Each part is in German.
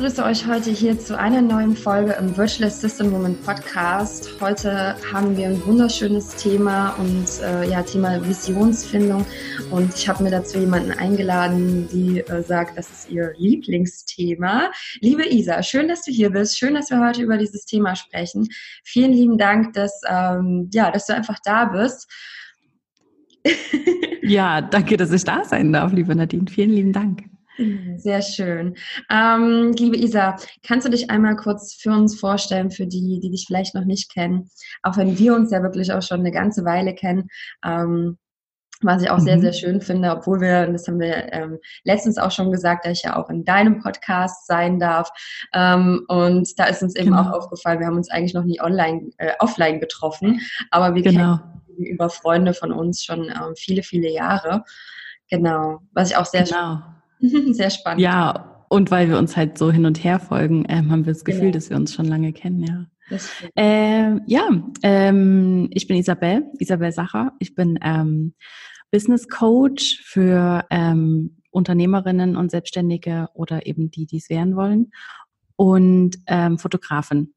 Begrüße euch heute hier zu einer neuen Folge im Virtual Assistant Woman Podcast. Heute haben wir ein wunderschönes Thema und äh, ja, Thema Visionsfindung. Und ich habe mir dazu jemanden eingeladen, die äh, sagt, das ist ihr Lieblingsthema. Liebe Isa, schön, dass du hier bist. Schön, dass wir heute über dieses Thema sprechen. Vielen lieben Dank, dass, ähm, ja, dass du einfach da bist. ja, danke, dass ich da sein darf, liebe Nadine. Vielen lieben Dank. Sehr schön. Ähm, liebe Isa, kannst du dich einmal kurz für uns vorstellen, für die, die dich vielleicht noch nicht kennen, auch wenn wir uns ja wirklich auch schon eine ganze Weile kennen, ähm, was ich auch mhm. sehr, sehr schön finde, obwohl wir, das haben wir ähm, letztens auch schon gesagt, dass ich ja auch in deinem Podcast sein darf. Ähm, und da ist uns eben genau. auch aufgefallen, wir haben uns eigentlich noch nie online, äh, offline getroffen, aber wir genau. kennen über Freunde von uns schon ähm, viele, viele Jahre. Genau, was ich auch sehr genau. Sehr spannend. Ja, und weil wir uns halt so hin und her folgen, ähm, haben wir das Gefühl, genau. dass wir uns schon lange kennen, ja. Ähm, ja, ähm, ich bin Isabel, Isabel Sacher. Ich bin ähm, Business Coach für ähm, Unternehmerinnen und Selbstständige oder eben die, die es werden wollen. Und ähm, Fotografin.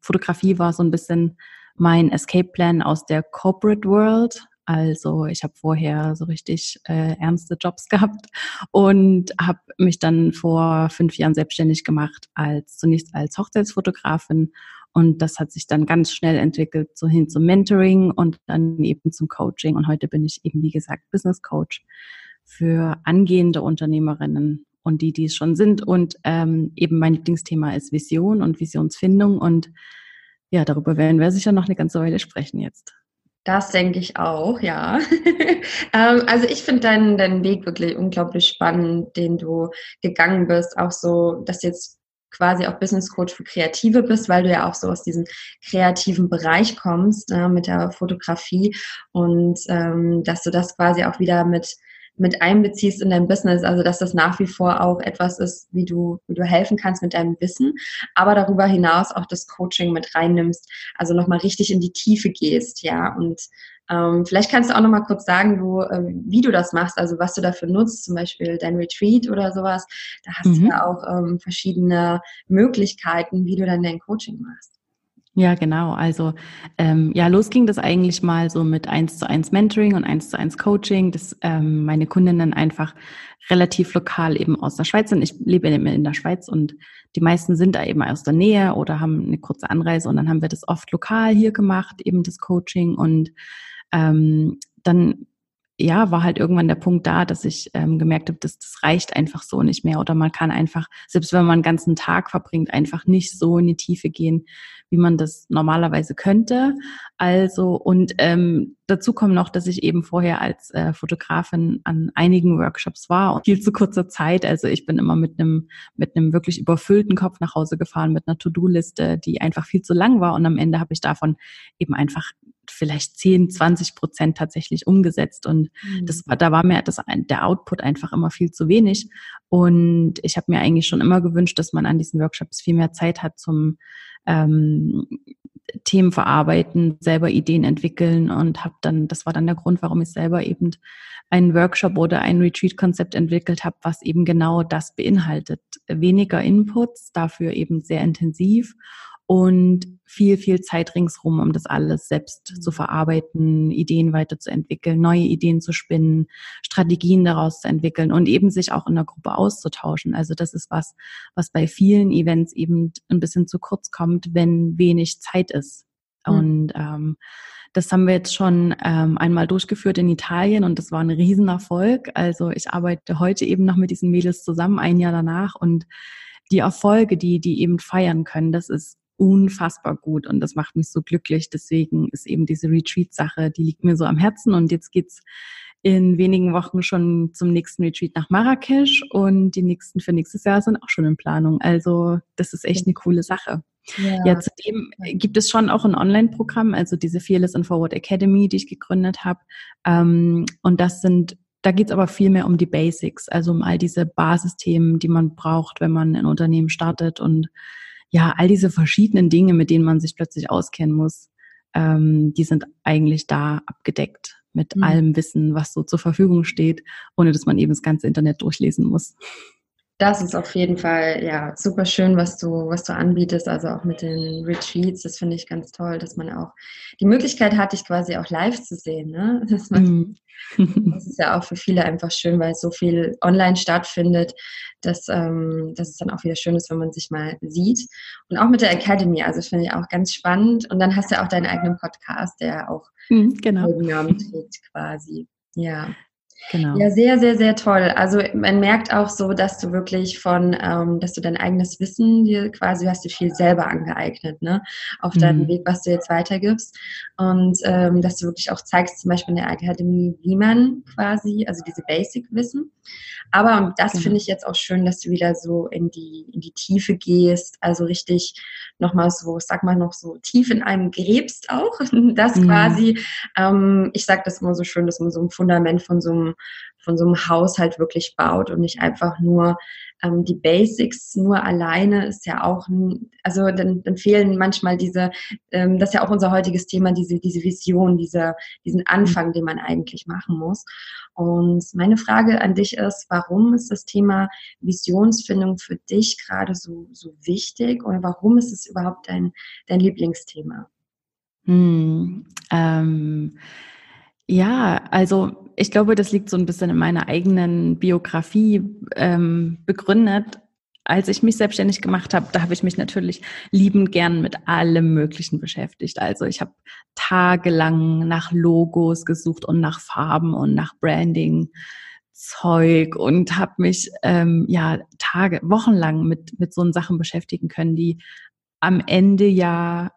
Fotografie war so ein bisschen mein Escape Plan aus der Corporate World. Also ich habe vorher so richtig äh, ernste Jobs gehabt und habe mich dann vor fünf Jahren selbstständig gemacht als zunächst als Hochzeitsfotografin. Und das hat sich dann ganz schnell entwickelt so hin zum Mentoring und dann eben zum Coaching. Und heute bin ich eben wie gesagt Business Coach für angehende Unternehmerinnen und die, die es schon sind. Und ähm, eben mein Lieblingsthema ist Vision und Visionsfindung. Und ja, darüber werden wir sicher noch eine ganze Weile sprechen jetzt. Das denke ich auch, ja. ähm, also ich finde deinen, deinen Weg wirklich unglaublich spannend, den du gegangen bist. Auch so, dass du jetzt quasi auch Business Coach für Kreative bist, weil du ja auch so aus diesem kreativen Bereich kommst äh, mit der Fotografie und ähm, dass du das quasi auch wieder mit mit einbeziehst in dein Business, also dass das nach wie vor auch etwas ist, wie du, wie du helfen kannst mit deinem Wissen, aber darüber hinaus auch das Coaching mit reinnimmst, also nochmal richtig in die Tiefe gehst, ja, und ähm, vielleicht kannst du auch nochmal kurz sagen, du, äh, wie du das machst, also was du dafür nutzt, zum Beispiel dein Retreat oder sowas, da hast mhm. du ja auch ähm, verschiedene Möglichkeiten, wie du dann dein Coaching machst. Ja, genau. Also ähm, ja, los ging das eigentlich mal so mit eins zu eins Mentoring und eins zu eins Coaching, dass ähm, meine Kundinnen einfach relativ lokal eben aus der Schweiz sind. Ich lebe in der Schweiz und die meisten sind da eben aus der Nähe oder haben eine kurze Anreise und dann haben wir das oft lokal hier gemacht, eben das Coaching und ähm, dann ja, war halt irgendwann der Punkt da, dass ich ähm, gemerkt habe, dass das reicht einfach so nicht mehr. Oder man kann einfach, selbst wenn man einen ganzen Tag verbringt, einfach nicht so in die Tiefe gehen, wie man das normalerweise könnte. Also, und ähm, dazu kommt noch, dass ich eben vorher als äh, Fotografin an einigen Workshops war und viel zu kurzer Zeit. Also ich bin immer mit einem mit einem wirklich überfüllten Kopf nach Hause gefahren, mit einer To-Do-Liste, die einfach viel zu lang war. Und am Ende habe ich davon eben einfach vielleicht 10, 20 Prozent tatsächlich umgesetzt. Und mhm. das war, da war mir das, der Output einfach immer viel zu wenig. Und ich habe mir eigentlich schon immer gewünscht, dass man an diesen Workshops viel mehr Zeit hat zum ähm, Themen verarbeiten, selber Ideen entwickeln und habe dann, das war dann der Grund, warum ich selber eben einen Workshop oder ein Retreat-Konzept entwickelt habe, was eben genau das beinhaltet. Weniger Inputs, dafür eben sehr intensiv und viel, viel Zeit ringsrum, um das alles selbst zu verarbeiten, Ideen weiterzuentwickeln, neue Ideen zu spinnen, Strategien daraus zu entwickeln und eben sich auch in der Gruppe auszutauschen. Also das ist was, was bei vielen Events eben ein bisschen zu kurz kommt, wenn wenig Zeit ist. Mhm. Und ähm, das haben wir jetzt schon ähm, einmal durchgeführt in Italien und das war ein Riesenerfolg. Also ich arbeite heute eben noch mit diesen Mädels zusammen, ein Jahr danach und die Erfolge, die die eben feiern können, das ist unfassbar gut und das macht mich so glücklich. Deswegen ist eben diese Retreat-Sache, die liegt mir so am Herzen und jetzt geht's in wenigen Wochen schon zum nächsten Retreat nach Marrakesch und die nächsten für nächstes Jahr sind auch schon in Planung. Also das ist echt eine coole Sache. Ja, ja zudem gibt es schon auch ein Online-Programm, also diese Fearless and Forward Academy, die ich gegründet habe. Ähm, und das sind da geht's aber viel mehr um die Basics, also um all diese Basisthemen, die man braucht, wenn man ein Unternehmen startet und ja, all diese verschiedenen Dinge, mit denen man sich plötzlich auskennen muss, ähm, die sind eigentlich da abgedeckt mit mhm. allem Wissen, was so zur Verfügung steht, ohne dass man eben das ganze Internet durchlesen muss. Das ist auf jeden Fall ja super schön, was du, was du anbietest, also auch mit den Retreats. Das finde ich ganz toll, dass man auch die Möglichkeit hat, dich quasi auch live zu sehen. Ne? Das, man, mm. das ist ja auch für viele einfach schön, weil so viel online stattfindet, dass, ähm, dass es dann auch wieder schön ist, wenn man sich mal sieht. Und auch mit der Academy, also finde ich auch ganz spannend. Und dann hast du ja auch deinen eigenen Podcast, der auch mm, genau. Namen trägt quasi. Ja. Genau. Ja, sehr, sehr, sehr toll. Also man merkt auch so, dass du wirklich von, ähm, dass du dein eigenes Wissen dir quasi hast du viel selber angeeignet, ne? Auf deinem mhm. Weg, was du jetzt weitergibst. Und ähm, dass du wirklich auch zeigst, zum Beispiel in der Akademie, wie man quasi, also diese Basic-Wissen. Aber und das genau. finde ich jetzt auch schön, dass du wieder so in die, in die Tiefe gehst, also richtig nochmal so, sag mal noch so tief in einem gräbst auch. Das mhm. quasi, ähm, ich sag das immer so schön, dass man so ein Fundament von so einem von so einem Haushalt wirklich baut und nicht einfach nur ähm, die Basics nur alleine ist ja auch, also dann, dann fehlen manchmal diese, ähm, das ist ja auch unser heutiges Thema, diese, diese Vision, diese, diesen Anfang, den man eigentlich machen muss. Und meine Frage an dich ist, warum ist das Thema Visionsfindung für dich gerade so, so wichtig oder warum ist es überhaupt dein, dein Lieblingsthema? Hm, ähm, ja, also ich glaube, das liegt so ein bisschen in meiner eigenen Biografie ähm, begründet. Als ich mich selbstständig gemacht habe, da habe ich mich natürlich liebend gern mit allem Möglichen beschäftigt. Also ich habe tagelang nach Logos gesucht und nach Farben und nach Branding. Zeug und habe mich ähm, ja Tage, wochenlang mit mit so Sachen beschäftigen können, die am Ende ja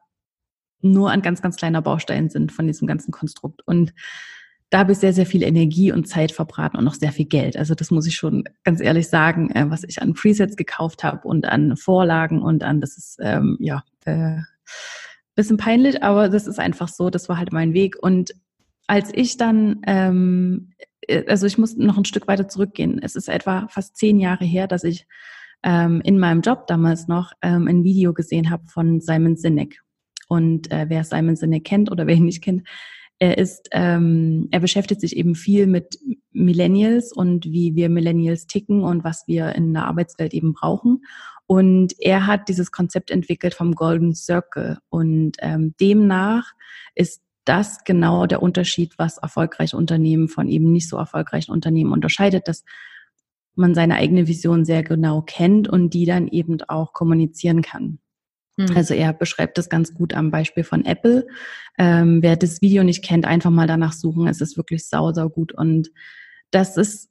nur ein ganz, ganz kleiner Baustein sind von diesem ganzen Konstrukt. Und da habe ich sehr, sehr viel Energie und Zeit verbraten und noch sehr viel Geld. Also das muss ich schon ganz ehrlich sagen, äh, was ich an Presets gekauft habe und an Vorlagen und an, das ist ähm, ja äh, bisschen peinlich, aber das ist einfach so, das war halt mein Weg. Und als ich dann, ähm, äh, also ich muss noch ein Stück weiter zurückgehen. Es ist etwa fast zehn Jahre her, dass ich ähm, in meinem Job damals noch ähm, ein Video gesehen habe von Simon Sinek. Und äh, wer Simon Sinek kennt oder wer ihn nicht kennt, er ist, ähm, er beschäftigt sich eben viel mit Millennials und wie wir Millennials ticken und was wir in der Arbeitswelt eben brauchen. Und er hat dieses Konzept entwickelt vom Golden Circle. Und ähm, demnach ist das genau der Unterschied, was erfolgreiche Unternehmen von eben nicht so erfolgreichen Unternehmen unterscheidet, dass man seine eigene Vision sehr genau kennt und die dann eben auch kommunizieren kann. Mhm. Also er beschreibt das ganz gut am Beispiel von Apple. Ähm, wer das Video nicht kennt, einfach mal danach suchen. Es ist wirklich sau, sau gut. Und das ist,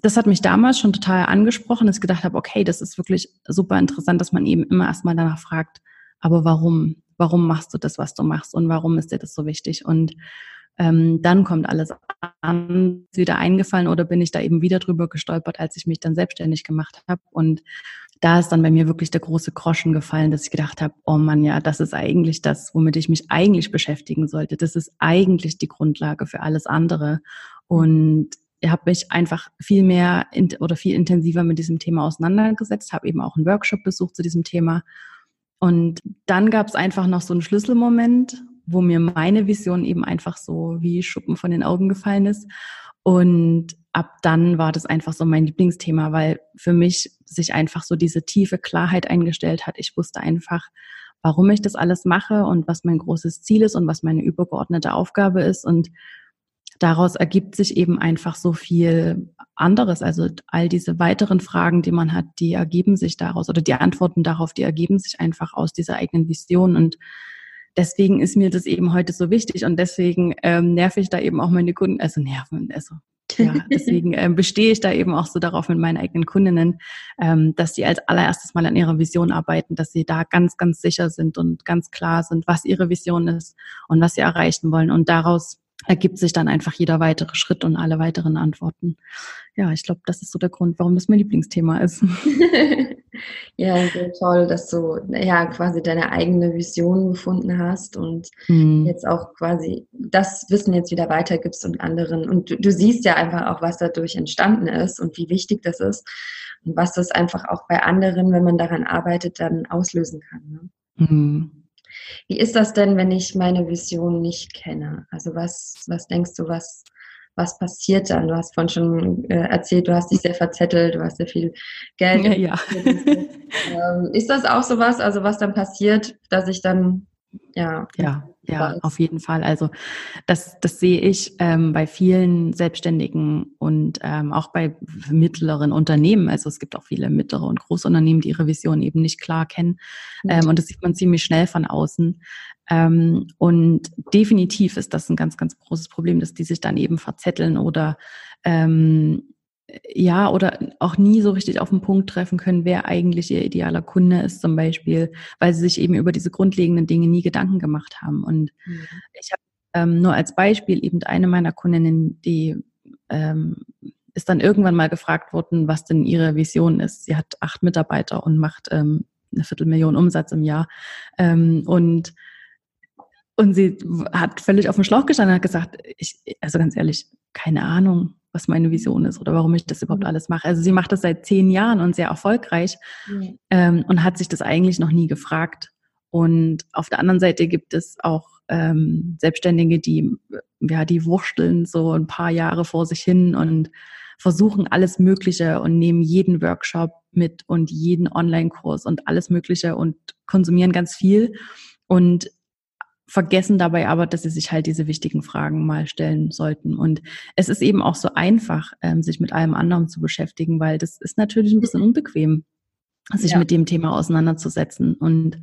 das hat mich damals schon total angesprochen, dass ich gedacht habe, okay, das ist wirklich super interessant, dass man eben immer erstmal danach fragt, aber warum? Warum machst du das, was du machst? Und warum ist dir das so wichtig? Und ähm, dann kommt alles an, ist wieder eingefallen oder bin ich da eben wieder drüber gestolpert, als ich mich dann selbstständig gemacht habe. Und da ist dann bei mir wirklich der große Groschen gefallen, dass ich gedacht habe, oh Mann, ja, das ist eigentlich das, womit ich mich eigentlich beschäftigen sollte. Das ist eigentlich die Grundlage für alles andere. Und ich habe mich einfach viel mehr in, oder viel intensiver mit diesem Thema auseinandergesetzt, habe eben auch einen Workshop besucht zu diesem Thema. Und dann gab es einfach noch so einen Schlüsselmoment, wo mir meine Vision eben einfach so wie Schuppen von den Augen gefallen ist. Und ab dann war das einfach so mein Lieblingsthema, weil für mich sich einfach so diese tiefe Klarheit eingestellt hat. Ich wusste einfach, warum ich das alles mache und was mein großes Ziel ist und was meine übergeordnete Aufgabe ist. Und daraus ergibt sich eben einfach so viel anderes. Also all diese weiteren Fragen, die man hat, die ergeben sich daraus oder die Antworten darauf, die ergeben sich einfach aus dieser eigenen Vision. Und deswegen ist mir das eben heute so wichtig und deswegen ähm, nerv ich da eben auch meine Kunden, also nerven, also ja, deswegen ähm, bestehe ich da eben auch so darauf mit meinen eigenen Kundinnen, ähm, dass sie als allererstes mal an ihrer Vision arbeiten, dass sie da ganz, ganz sicher sind und ganz klar sind, was ihre Vision ist und was sie erreichen wollen. Und daraus ergibt sich dann einfach jeder weitere Schritt und alle weiteren Antworten. Ja, ich glaube, das ist so der Grund, warum das mein Lieblingsthema ist. ja, so toll, dass du ja quasi deine eigene Vision gefunden hast und hm. jetzt auch quasi das Wissen jetzt wieder weitergibst und anderen. Und du, du, siehst ja einfach auch, was dadurch entstanden ist und wie wichtig das ist und was das einfach auch bei anderen, wenn man daran arbeitet, dann auslösen kann. Ne? Hm. Wie ist das denn, wenn ich meine Vision nicht kenne? Also was, was denkst du, was, was passiert dann? Du hast vorhin schon äh, erzählt, du hast dich sehr verzettelt, du hast sehr viel Geld. Ja, ja. ähm, ist das auch sowas, also was dann passiert, dass ich dann ja. Ja, ja, auf jeden Fall. Also das, das sehe ich ähm, bei vielen Selbstständigen und ähm, auch bei mittleren Unternehmen. Also es gibt auch viele mittlere und Großunternehmen, die ihre Vision eben nicht klar kennen. Ähm, und das sieht man ziemlich schnell von außen. Ähm, und definitiv ist das ein ganz, ganz großes Problem, dass die sich dann eben verzetteln oder ähm, ja, oder auch nie so richtig auf den Punkt treffen können, wer eigentlich ihr idealer Kunde ist, zum Beispiel, weil sie sich eben über diese grundlegenden Dinge nie Gedanken gemacht haben. Und mhm. ich habe ähm, nur als Beispiel eben eine meiner Kundinnen, die ähm, ist dann irgendwann mal gefragt worden, was denn ihre Vision ist. Sie hat acht Mitarbeiter und macht ähm, eine Viertelmillion Umsatz im Jahr. Ähm, und und sie hat völlig auf dem Schlauch gestanden und hat gesagt, ich, also ganz ehrlich, keine Ahnung was meine Vision ist oder warum ich das überhaupt mhm. alles mache. Also sie macht das seit zehn Jahren und sehr erfolgreich mhm. ähm, und hat sich das eigentlich noch nie gefragt. Und auf der anderen Seite gibt es auch ähm, Selbstständige, die ja die wursteln so ein paar Jahre vor sich hin und versuchen alles Mögliche und nehmen jeden Workshop mit und jeden Online-Kurs und alles Mögliche und konsumieren ganz viel. Und vergessen dabei aber, dass sie sich halt diese wichtigen Fragen mal stellen sollten. Und es ist eben auch so einfach, ähm, sich mit allem anderen zu beschäftigen, weil das ist natürlich ein bisschen unbequem, sich ja. mit dem Thema auseinanderzusetzen. Und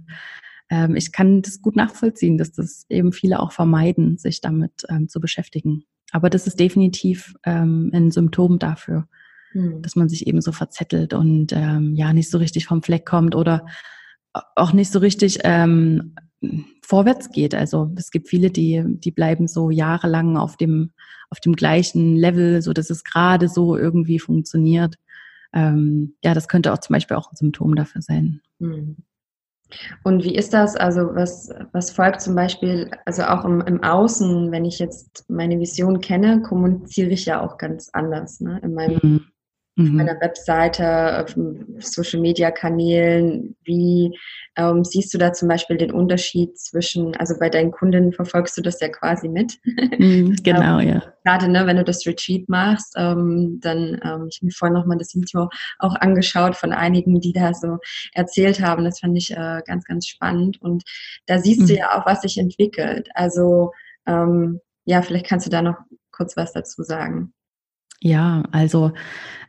ähm, ich kann das gut nachvollziehen, dass das eben viele auch vermeiden, sich damit ähm, zu beschäftigen. Aber das ist definitiv ähm, ein Symptom dafür, hm. dass man sich eben so verzettelt und ähm, ja nicht so richtig vom Fleck kommt oder auch nicht so richtig ähm, vorwärts geht. Also es gibt viele, die, die bleiben so jahrelang auf dem, auf dem gleichen Level, so dass es gerade so irgendwie funktioniert. Ähm, ja, das könnte auch zum Beispiel auch ein Symptom dafür sein. Hm. Und wie ist das? Also was, was folgt zum Beispiel, also auch im, im Außen, wenn ich jetzt meine Vision kenne, kommuniziere ich ja auch ganz anders ne? in meinem mhm mhm. auf meiner Webseite, auf Social Media Kanälen? Wie ähm, siehst du da zum Beispiel den Unterschied zwischen, also bei deinen Kunden verfolgst du das ja quasi mit. Mhm, genau, ähm, ja. Gerade ne, wenn du das Retreat machst, ähm, dann, ähm, ich habe mir vorhin nochmal das Video auch angeschaut von einigen, die da so erzählt haben. Das fand ich äh, ganz, ganz spannend. Und da siehst mhm. du ja auch, was sich entwickelt. Also ähm, ja, vielleicht kannst du da noch kurz was dazu sagen. Ja, also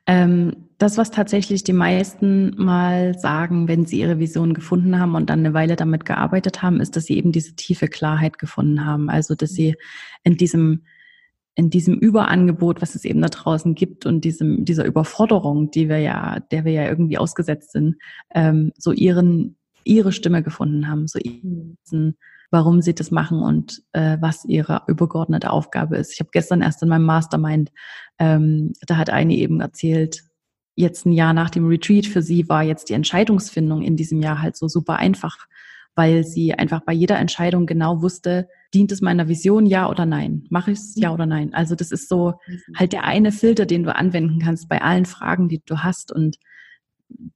ähm, das, was tatsächlich die meisten mal sagen, wenn sie ihre Vision gefunden haben und dann eine Weile damit gearbeitet haben, ist, dass sie eben diese tiefe Klarheit gefunden haben. Also, dass sie in diesem in diesem Überangebot, was es eben da draußen gibt und diesem, dieser Überforderung, die wir ja, der wir ja irgendwie ausgesetzt sind, ähm, so ihren, ihre Stimme gefunden haben, so ihren, warum sie das machen und äh, was ihre übergeordnete Aufgabe ist. Ich habe gestern erst in meinem Mastermind, ähm, da hat eine eben erzählt, jetzt ein Jahr nach dem Retreat für sie war jetzt die Entscheidungsfindung in diesem Jahr halt so super einfach, weil sie einfach bei jeder Entscheidung genau wusste, dient es meiner Vision, ja oder nein? Mache ich es, ja oder nein? Also das ist so halt der eine Filter, den du anwenden kannst bei allen Fragen, die du hast und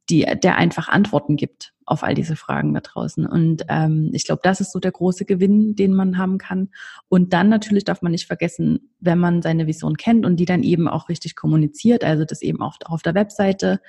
die, der einfach Antworten gibt auf all diese Fragen da draußen. Und ähm, ich glaube, das ist so der große Gewinn, den man haben kann. Und dann natürlich darf man nicht vergessen, wenn man seine Vision kennt und die dann eben auch richtig kommuniziert, also das eben auch auf der Webseite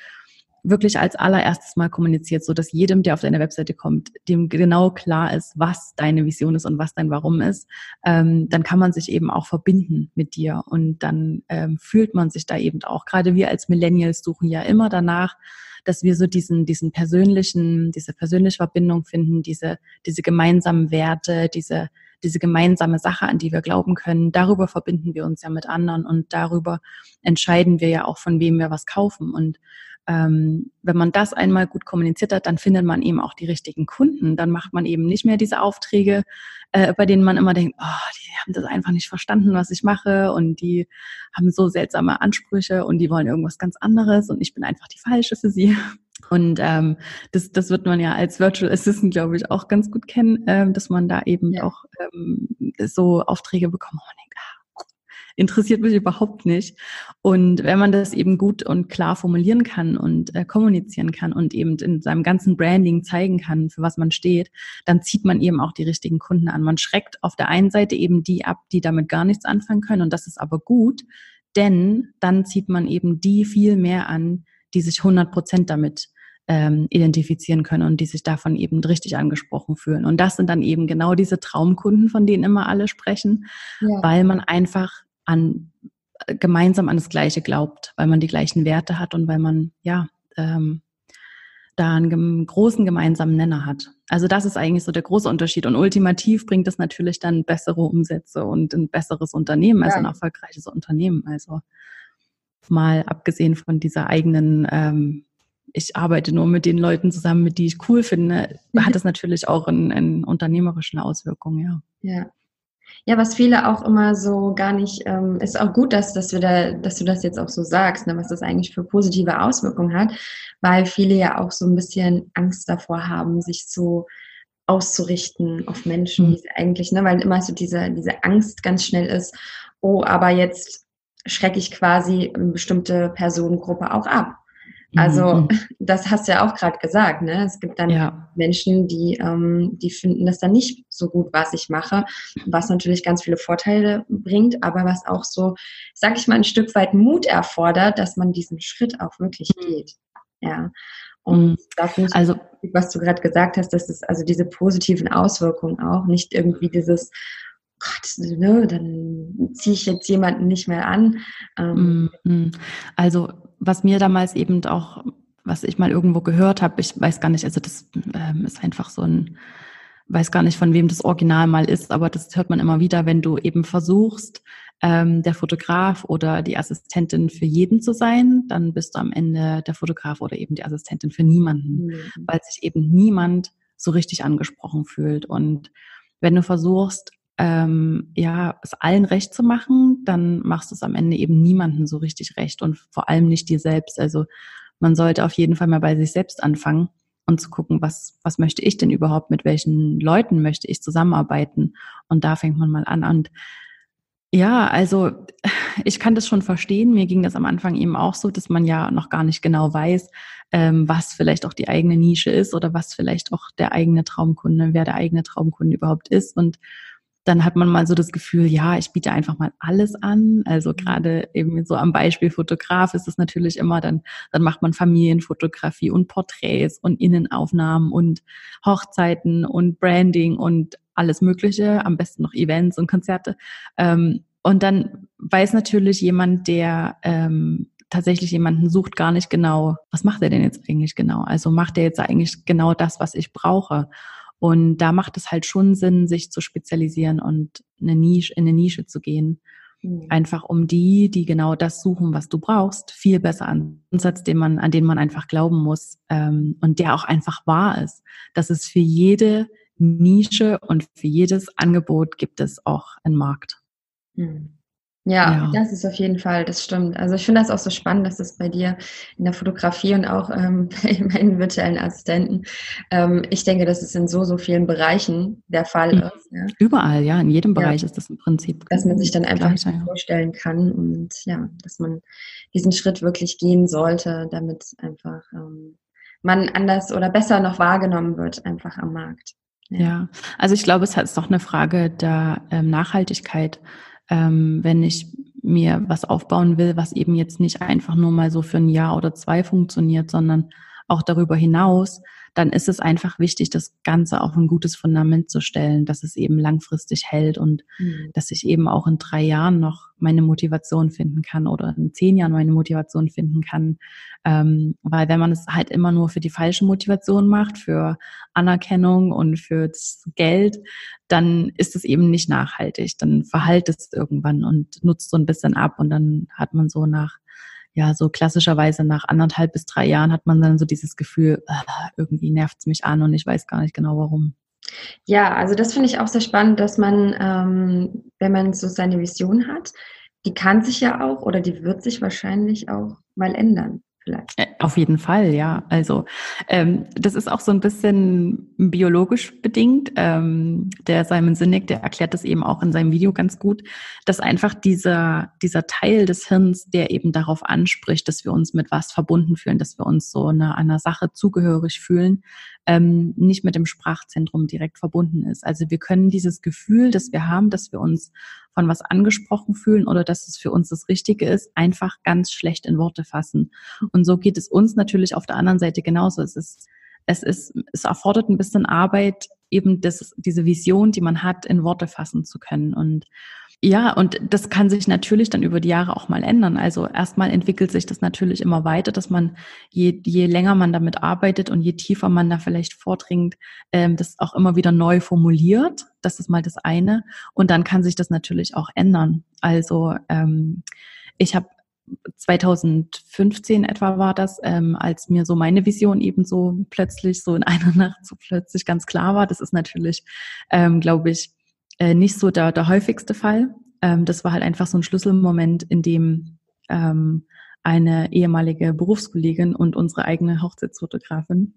wirklich als allererstes Mal kommuniziert, so dass jedem, der auf deine Webseite kommt, dem genau klar ist, was deine Vision ist und was dein Warum ist, ähm, dann kann man sich eben auch verbinden mit dir und dann ähm, fühlt man sich da eben auch. Gerade wir als Millennials suchen ja immer danach, dass wir so diesen, diesen persönlichen, diese persönliche Verbindung finden, diese, diese gemeinsamen Werte, diese, diese gemeinsame Sache, an die wir glauben können. Darüber verbinden wir uns ja mit anderen und darüber entscheiden wir ja auch, von wem wir was kaufen. Und ähm, wenn man das einmal gut kommuniziert hat, dann findet man eben auch die richtigen Kunden. Dann macht man eben nicht mehr diese Aufträge, äh, bei denen man immer denkt, oh, die haben das einfach nicht verstanden, was ich mache und die haben so seltsame Ansprüche und die wollen irgendwas ganz anderes und ich bin einfach die Falsche für sie. Und ähm, das, das wird man ja als Virtual Assistant, glaube ich, auch ganz gut kennen, ähm, dass man da eben ja. auch ähm, so Aufträge bekommt, wo man denkt, ah, interessiert mich überhaupt nicht. Und wenn man das eben gut und klar formulieren kann und äh, kommunizieren kann und eben in seinem ganzen Branding zeigen kann, für was man steht, dann zieht man eben auch die richtigen Kunden an. Man schreckt auf der einen Seite eben die ab, die damit gar nichts anfangen können. Und das ist aber gut, denn dann zieht man eben die viel mehr an, die sich 100 Prozent damit ähm, identifizieren können und die sich davon eben richtig angesprochen fühlen. Und das sind dann eben genau diese Traumkunden, von denen immer alle sprechen, ja. weil man einfach an äh, gemeinsam an das Gleiche glaubt, weil man die gleichen Werte hat und weil man ja ähm, da einen großen gemeinsamen Nenner hat. Also das ist eigentlich so der große Unterschied. Und ultimativ bringt es natürlich dann bessere Umsätze und ein besseres Unternehmen, also ein erfolgreiches Unternehmen. Also mal abgesehen von dieser eigenen ähm, ich arbeite nur mit den Leuten zusammen, mit die ich cool finde, hat das natürlich auch einen, einen unternehmerischen Auswirkungen, ja. Ja. Ja, was viele auch immer so gar nicht, ähm, ist auch gut, dass, dass, wir da, dass du das jetzt auch so sagst, ne, was das eigentlich für positive Auswirkungen hat, weil viele ja auch so ein bisschen Angst davor haben, sich so auszurichten auf Menschen, mhm. eigentlich, ne, weil immer so diese, diese Angst ganz schnell ist, oh, aber jetzt schrecke ich quasi eine bestimmte Personengruppe auch ab. Also mhm. das hast du ja auch gerade gesagt, ne? Es gibt dann ja. Menschen, die, ähm, die finden das dann nicht so gut, was ich mache, was natürlich ganz viele Vorteile bringt, aber was auch so, sag ich mal, ein Stück weit Mut erfordert, dass man diesen Schritt auch wirklich mhm. geht. Ja. Und mhm. da finde ich, also, was du gerade gesagt hast, dass es also diese positiven Auswirkungen auch, nicht irgendwie dieses, Gott, ne, dann ziehe ich jetzt jemanden nicht mehr an. Ähm, mhm. also was mir damals eben auch, was ich mal irgendwo gehört habe, ich weiß gar nicht, also das ähm, ist einfach so ein, weiß gar nicht, von wem das Original mal ist, aber das hört man immer wieder, wenn du eben versuchst, ähm, der Fotograf oder die Assistentin für jeden zu sein, dann bist du am Ende der Fotograf oder eben die Assistentin für niemanden, mhm. weil sich eben niemand so richtig angesprochen fühlt. Und wenn du versuchst, ähm, ja, es allen recht zu machen, dann machst du es am Ende eben niemandem so richtig recht und vor allem nicht dir selbst. Also man sollte auf jeden Fall mal bei sich selbst anfangen und zu gucken, was, was möchte ich denn überhaupt, mit welchen Leuten möchte ich zusammenarbeiten. Und da fängt man mal an. Und ja, also ich kann das schon verstehen. Mir ging das am Anfang eben auch so, dass man ja noch gar nicht genau weiß, ähm, was vielleicht auch die eigene Nische ist oder was vielleicht auch der eigene Traumkunde, wer der eigene Traumkunde überhaupt ist. Und dann hat man mal so das Gefühl, ja, ich biete einfach mal alles an. Also mhm. gerade eben so am Beispiel Fotograf ist es natürlich immer, dann, dann macht man Familienfotografie und Porträts und Innenaufnahmen und Hochzeiten und Branding und alles Mögliche, am besten noch Events und Konzerte. Ähm, und dann weiß natürlich jemand, der ähm, tatsächlich jemanden sucht, gar nicht genau, was macht er denn jetzt eigentlich genau? Also macht er jetzt eigentlich genau das, was ich brauche? Und da macht es halt schon Sinn, sich zu spezialisieren und eine Nische, in eine Nische zu gehen. Mhm. Einfach um die, die genau das suchen, was du brauchst, viel besser an Ansatz, den man, an den man einfach glauben muss ähm, und der auch einfach wahr ist. Dass es für jede Nische und für jedes Angebot gibt es auch einen Markt. Mhm. Ja, ja, das ist auf jeden Fall, das stimmt. Also ich finde das auch so spannend, dass es bei dir in der Fotografie und auch ähm, bei meinen virtuellen Assistenten, ähm, ich denke, dass es in so, so vielen Bereichen der Fall mhm. ist. Ja. Überall, ja, in jedem Bereich ja. ist das im Prinzip. Dass man sich dann einfach gleiche, vorstellen kann und ja, dass man diesen Schritt wirklich gehen sollte, damit einfach ähm, man anders oder besser noch wahrgenommen wird, einfach am Markt. Ja, also ich glaube, es ist doch eine Frage der ähm, Nachhaltigkeit ähm, wenn ich mir was aufbauen will, was eben jetzt nicht einfach nur mal so für ein Jahr oder zwei funktioniert, sondern auch darüber hinaus, dann ist es einfach wichtig, das Ganze auf ein gutes Fundament zu stellen, dass es eben langfristig hält und mhm. dass ich eben auch in drei Jahren noch meine Motivation finden kann oder in zehn Jahren meine Motivation finden kann. Ähm, weil wenn man es halt immer nur für die falsche Motivation macht, für Anerkennung und für das Geld, dann ist es eben nicht nachhaltig. Dann verhält es irgendwann und nutzt so ein bisschen ab und dann hat man so nach ja, so klassischerweise nach anderthalb bis drei Jahren hat man dann so dieses Gefühl, äh, irgendwie nervt es mich an und ich weiß gar nicht genau warum. Ja, also das finde ich auch sehr spannend, dass man, ähm, wenn man so seine Vision hat, die kann sich ja auch oder die wird sich wahrscheinlich auch mal ändern. Vielleicht. Äh, auf jeden Fall, ja. Also ähm, das ist auch so ein bisschen biologisch bedingt. Ähm, der Simon Sinek, der erklärt das eben auch in seinem Video ganz gut, dass einfach dieser, dieser Teil des Hirns, der eben darauf anspricht, dass wir uns mit was verbunden fühlen, dass wir uns so einer, einer Sache zugehörig fühlen, ähm, nicht mit dem Sprachzentrum direkt verbunden ist. Also wir können dieses Gefühl, das wir haben, dass wir uns von was angesprochen fühlen oder dass es für uns das Richtige ist, einfach ganz schlecht in Worte fassen. Und so geht es uns natürlich auf der anderen Seite genauso. Es ist es ist, es erfordert ein bisschen Arbeit, eben das, diese Vision, die man hat, in Worte fassen zu können. Und ja, und das kann sich natürlich dann über die Jahre auch mal ändern. Also erstmal entwickelt sich das natürlich immer weiter, dass man je, je länger man damit arbeitet und je tiefer man da vielleicht vordringt, ähm, das auch immer wieder neu formuliert. Das ist mal das eine. Und dann kann sich das natürlich auch ändern. Also ähm, ich habe 2015 etwa war das, ähm, als mir so meine Vision eben so plötzlich so in einer Nacht so plötzlich ganz klar war. Das ist natürlich, ähm, glaube ich, äh, nicht so der, der häufigste Fall. Ähm, das war halt einfach so ein Schlüsselmoment, in dem ähm, eine ehemalige Berufskollegin und unsere eigene Hochzeitsfotografin.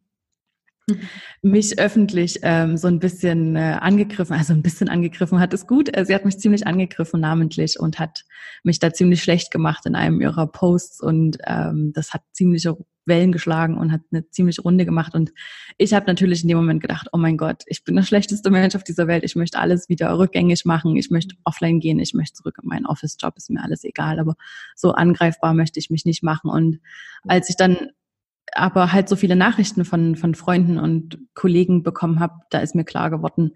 mich öffentlich ähm, so ein bisschen äh, angegriffen, also ein bisschen angegriffen hat es gut. Äh, sie hat mich ziemlich angegriffen namentlich und hat mich da ziemlich schlecht gemacht in einem ihrer Posts und ähm, das hat ziemliche Wellen geschlagen und hat eine ziemlich Runde gemacht. Und ich habe natürlich in dem Moment gedacht, oh mein Gott, ich bin der schlechteste Mensch auf dieser Welt, ich möchte alles wieder rückgängig machen, ich möchte offline gehen, ich möchte zurück in meinen Office-Job, ist mir alles egal, aber so angreifbar möchte ich mich nicht machen. Und als ich dann aber halt so viele Nachrichten von, von Freunden und Kollegen bekommen habe, da ist mir klar geworden,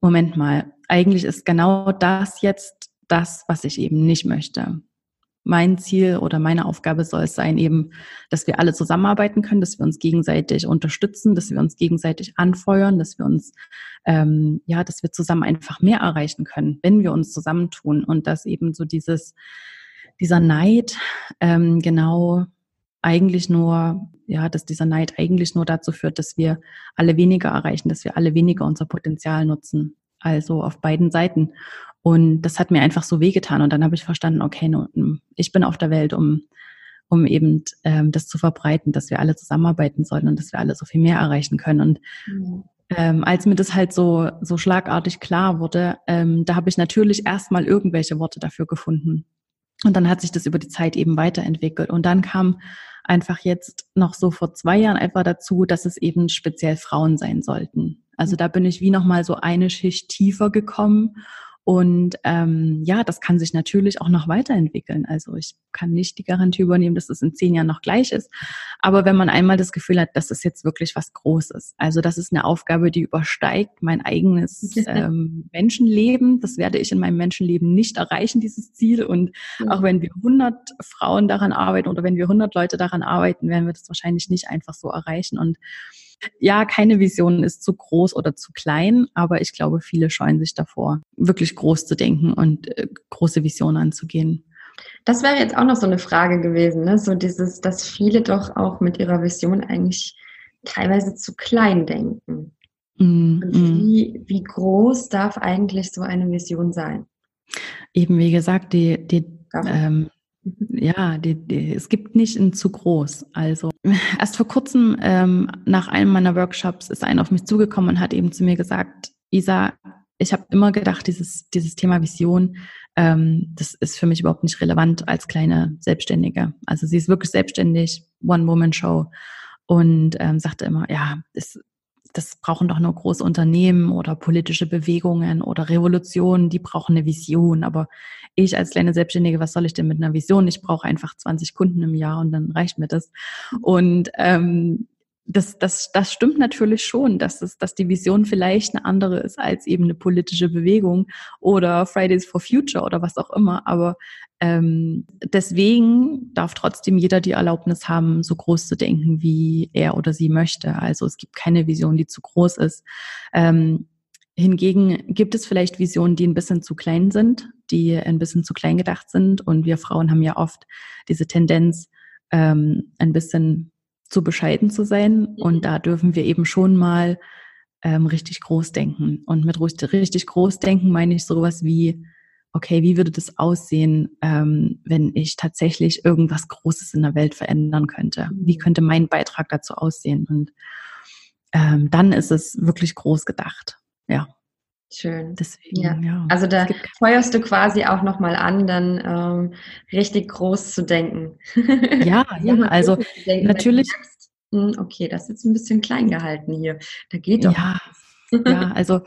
Moment mal, eigentlich ist genau das jetzt das, was ich eben nicht möchte. Mein Ziel oder meine Aufgabe soll es sein, eben, dass wir alle zusammenarbeiten können, dass wir uns gegenseitig unterstützen, dass wir uns gegenseitig anfeuern, dass wir uns, ähm, ja, dass wir zusammen einfach mehr erreichen können, wenn wir uns zusammentun und dass eben so dieses, dieser Neid ähm, genau eigentlich nur, ja, dass dieser Neid eigentlich nur dazu führt, dass wir alle weniger erreichen, dass wir alle weniger unser Potenzial nutzen. Also auf beiden Seiten. Und das hat mir einfach so wehgetan. Und dann habe ich verstanden, okay, ich bin auf der Welt, um, um eben ähm, das zu verbreiten, dass wir alle zusammenarbeiten sollen und dass wir alle so viel mehr erreichen können. Und ähm, als mir das halt so, so schlagartig klar wurde, ähm, da habe ich natürlich erstmal irgendwelche Worte dafür gefunden. Und dann hat sich das über die Zeit eben weiterentwickelt. Und dann kam einfach jetzt noch so vor zwei Jahren einfach dazu, dass es eben speziell Frauen sein sollten. Also mhm. da bin ich wie nochmal so eine Schicht tiefer gekommen und ähm, ja, das kann sich natürlich auch noch weiterentwickeln. Also ich kann nicht die Garantie übernehmen, dass es in zehn Jahren noch gleich ist. Aber wenn man einmal das Gefühl hat, das ist jetzt wirklich was Großes, also das ist eine Aufgabe, die übersteigt mein eigenes ähm, Menschenleben, das werde ich in meinem Menschenleben nicht erreichen, dieses Ziel. Und auch wenn wir 100 Frauen daran arbeiten oder wenn wir 100 Leute daran arbeiten, werden wir das wahrscheinlich nicht einfach so erreichen. Und ja, keine Vision ist zu groß oder zu klein, aber ich glaube, viele scheuen sich davor, wirklich groß zu denken und äh, große Visionen anzugehen. Das wäre jetzt auch noch so eine Frage gewesen, ne? so dieses, dass viele doch auch mit ihrer Vision eigentlich teilweise zu klein denken. Mm, wie, wie groß darf eigentlich so eine Vision sein? Eben wie gesagt, die, die ähm, ja, die, die, es gibt nicht ein zu groß. Also erst vor kurzem ähm, nach einem meiner Workshops ist einer auf mich zugekommen und hat eben zu mir gesagt, Isa, ich habe immer gedacht, dieses, dieses Thema Vision, ähm, das ist für mich überhaupt nicht relevant als kleine Selbstständige. Also sie ist wirklich selbstständig, One-Woman-Show und ähm, sagte immer, ja, es das brauchen doch nur große Unternehmen oder politische Bewegungen oder Revolutionen, die brauchen eine Vision. Aber ich als kleine Selbstständige, was soll ich denn mit einer Vision? Ich brauche einfach 20 Kunden im Jahr und dann reicht mir das. Und ähm, das, das, das stimmt natürlich schon, dass, es, dass die Vision vielleicht eine andere ist als eben eine politische Bewegung oder Fridays for Future oder was auch immer. Aber ähm, deswegen darf trotzdem jeder die Erlaubnis haben, so groß zu denken, wie er oder sie möchte. Also es gibt keine Vision, die zu groß ist. Ähm, hingegen gibt es vielleicht Visionen, die ein bisschen zu klein sind, die ein bisschen zu klein gedacht sind. Und wir Frauen haben ja oft diese Tendenz, ähm, ein bisschen zu bescheiden zu sein. Und mhm. da dürfen wir eben schon mal ähm, richtig groß denken. Und mit richtig groß denken meine ich sowas wie, okay, wie würde das aussehen, ähm, wenn ich tatsächlich irgendwas Großes in der Welt verändern könnte? Wie mhm. könnte mein Beitrag dazu aussehen? Und ähm, dann ist es wirklich groß gedacht. Ja. Schön. Deswegen, ja. ja. Also da feuerst du quasi auch nochmal an, dann ähm, richtig groß zu denken. Ja, ja, also denken, natürlich. Merkst, hm, okay, das ist jetzt ein bisschen klein gehalten hier. Da geht doch. Ja, ja, also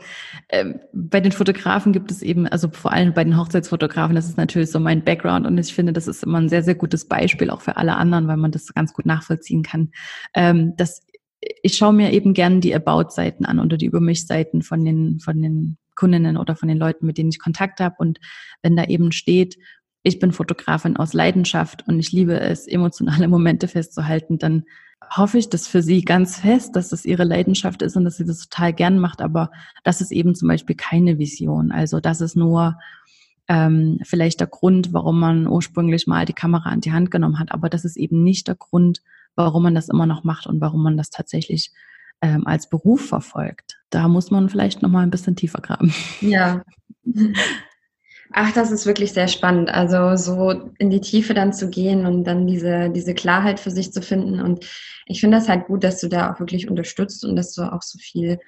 ähm, bei den Fotografen gibt es eben, also vor allem bei den Hochzeitsfotografen, das ist natürlich so mein Background und ich finde, das ist immer ein sehr, sehr gutes Beispiel auch für alle anderen, weil man das ganz gut nachvollziehen kann. Ähm, dass ich schaue mir eben gern die About-Seiten an oder die Über mich-Seiten von den, von den Kundinnen oder von den Leuten, mit denen ich Kontakt habe. Und wenn da eben steht, ich bin Fotografin aus Leidenschaft und ich liebe es, emotionale Momente festzuhalten, dann hoffe ich das für sie ganz fest, dass das ihre Leidenschaft ist und dass sie das total gern macht. Aber das ist eben zum Beispiel keine Vision. Also das ist nur ähm, vielleicht der Grund, warum man ursprünglich mal die Kamera an die Hand genommen hat. Aber das ist eben nicht der Grund, warum man das immer noch macht und warum man das tatsächlich ähm, als Beruf verfolgt. Da muss man vielleicht noch mal ein bisschen tiefer graben. Ja. Ach, das ist wirklich sehr spannend. Also so in die Tiefe dann zu gehen und dann diese, diese Klarheit für sich zu finden. Und ich finde das halt gut, dass du da auch wirklich unterstützt und dass du auch so viel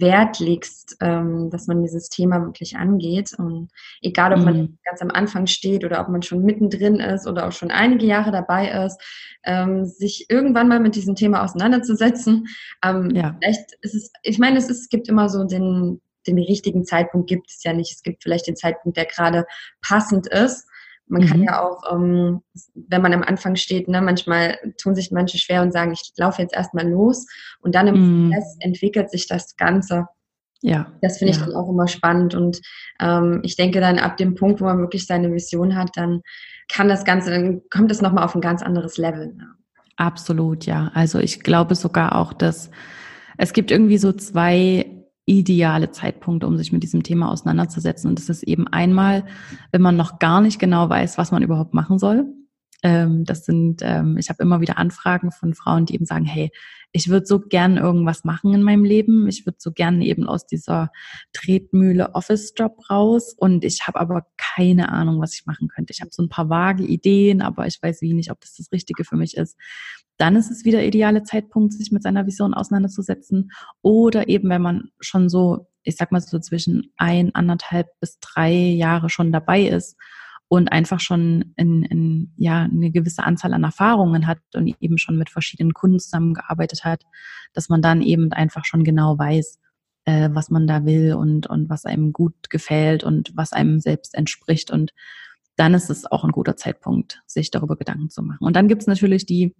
Wert legst, ähm, dass man dieses Thema wirklich angeht. Und egal, ob man mhm. ganz am Anfang steht oder ob man schon mittendrin ist oder auch schon einige Jahre dabei ist, ähm, sich irgendwann mal mit diesem Thema auseinanderzusetzen. Ähm, ja. Vielleicht ist es, ich meine, es, ist, es gibt immer so den, den richtigen Zeitpunkt gibt es ja nicht. Es gibt vielleicht den Zeitpunkt, der gerade passend ist. Man mhm. kann ja auch, ähm, wenn man am Anfang steht, ne, manchmal tun sich manche schwer und sagen, ich laufe jetzt erstmal los und dann im mhm. Prozess entwickelt sich das Ganze. Ja. Das finde ich ja. dann auch immer spannend und ähm, ich denke dann ab dem Punkt, wo man wirklich seine Vision hat, dann kann das Ganze, dann kommt es nochmal auf ein ganz anderes Level. Ne? Absolut, ja. Also ich glaube sogar auch, dass es gibt irgendwie so zwei ideale Zeitpunkt, um sich mit diesem Thema auseinanderzusetzen. Und das ist eben einmal, wenn man noch gar nicht genau weiß, was man überhaupt machen soll. Ähm, das sind, ähm, ich habe immer wieder Anfragen von Frauen, die eben sagen, hey, ich würde so gern irgendwas machen in meinem Leben. Ich würde so gern eben aus dieser Tretmühle Office-Job raus und ich habe aber keine Ahnung, was ich machen könnte. Ich habe so ein paar vage Ideen, aber ich weiß wie nicht, ob das das Richtige für mich ist. Dann ist es wieder ideale Zeitpunkt, sich mit seiner Vision auseinanderzusetzen. Oder eben, wenn man schon so, ich sag mal so zwischen ein, anderthalb bis drei Jahre schon dabei ist und einfach schon in, in, ja, eine gewisse Anzahl an Erfahrungen hat und eben schon mit verschiedenen Kunden zusammengearbeitet hat, dass man dann eben einfach schon genau weiß, äh, was man da will und, und was einem gut gefällt und was einem selbst entspricht. Und dann ist es auch ein guter Zeitpunkt, sich darüber Gedanken zu machen. Und dann gibt es natürlich die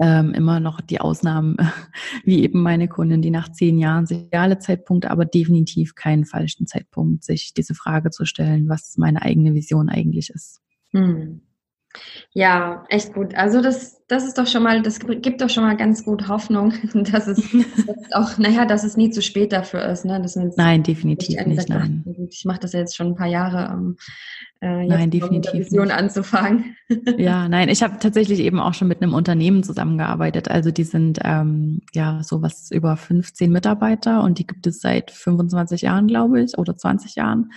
ähm, immer noch die Ausnahmen, wie eben meine Kundin, die nach zehn Jahren sich alle Zeitpunkte, aber definitiv keinen falschen Zeitpunkt, sich diese Frage zu stellen, was meine eigene Vision eigentlich ist. Hm. Ja, echt gut. Also das, das ist doch schon mal, das gibt doch schon mal ganz gut Hoffnung, dass es, dass auch, naja, dass es nie zu spät dafür ist. Ne? Nein, definitiv nicht. Nein. Ich mache das ja jetzt schon ein paar Jahre, um äh, nein, definitiv mit der Vision nicht. anzufangen. Ja, nein, ich habe tatsächlich eben auch schon mit einem Unternehmen zusammengearbeitet. Also die sind ähm, ja sowas über 15 Mitarbeiter und die gibt es seit 25 Jahren, glaube ich, oder 20 Jahren.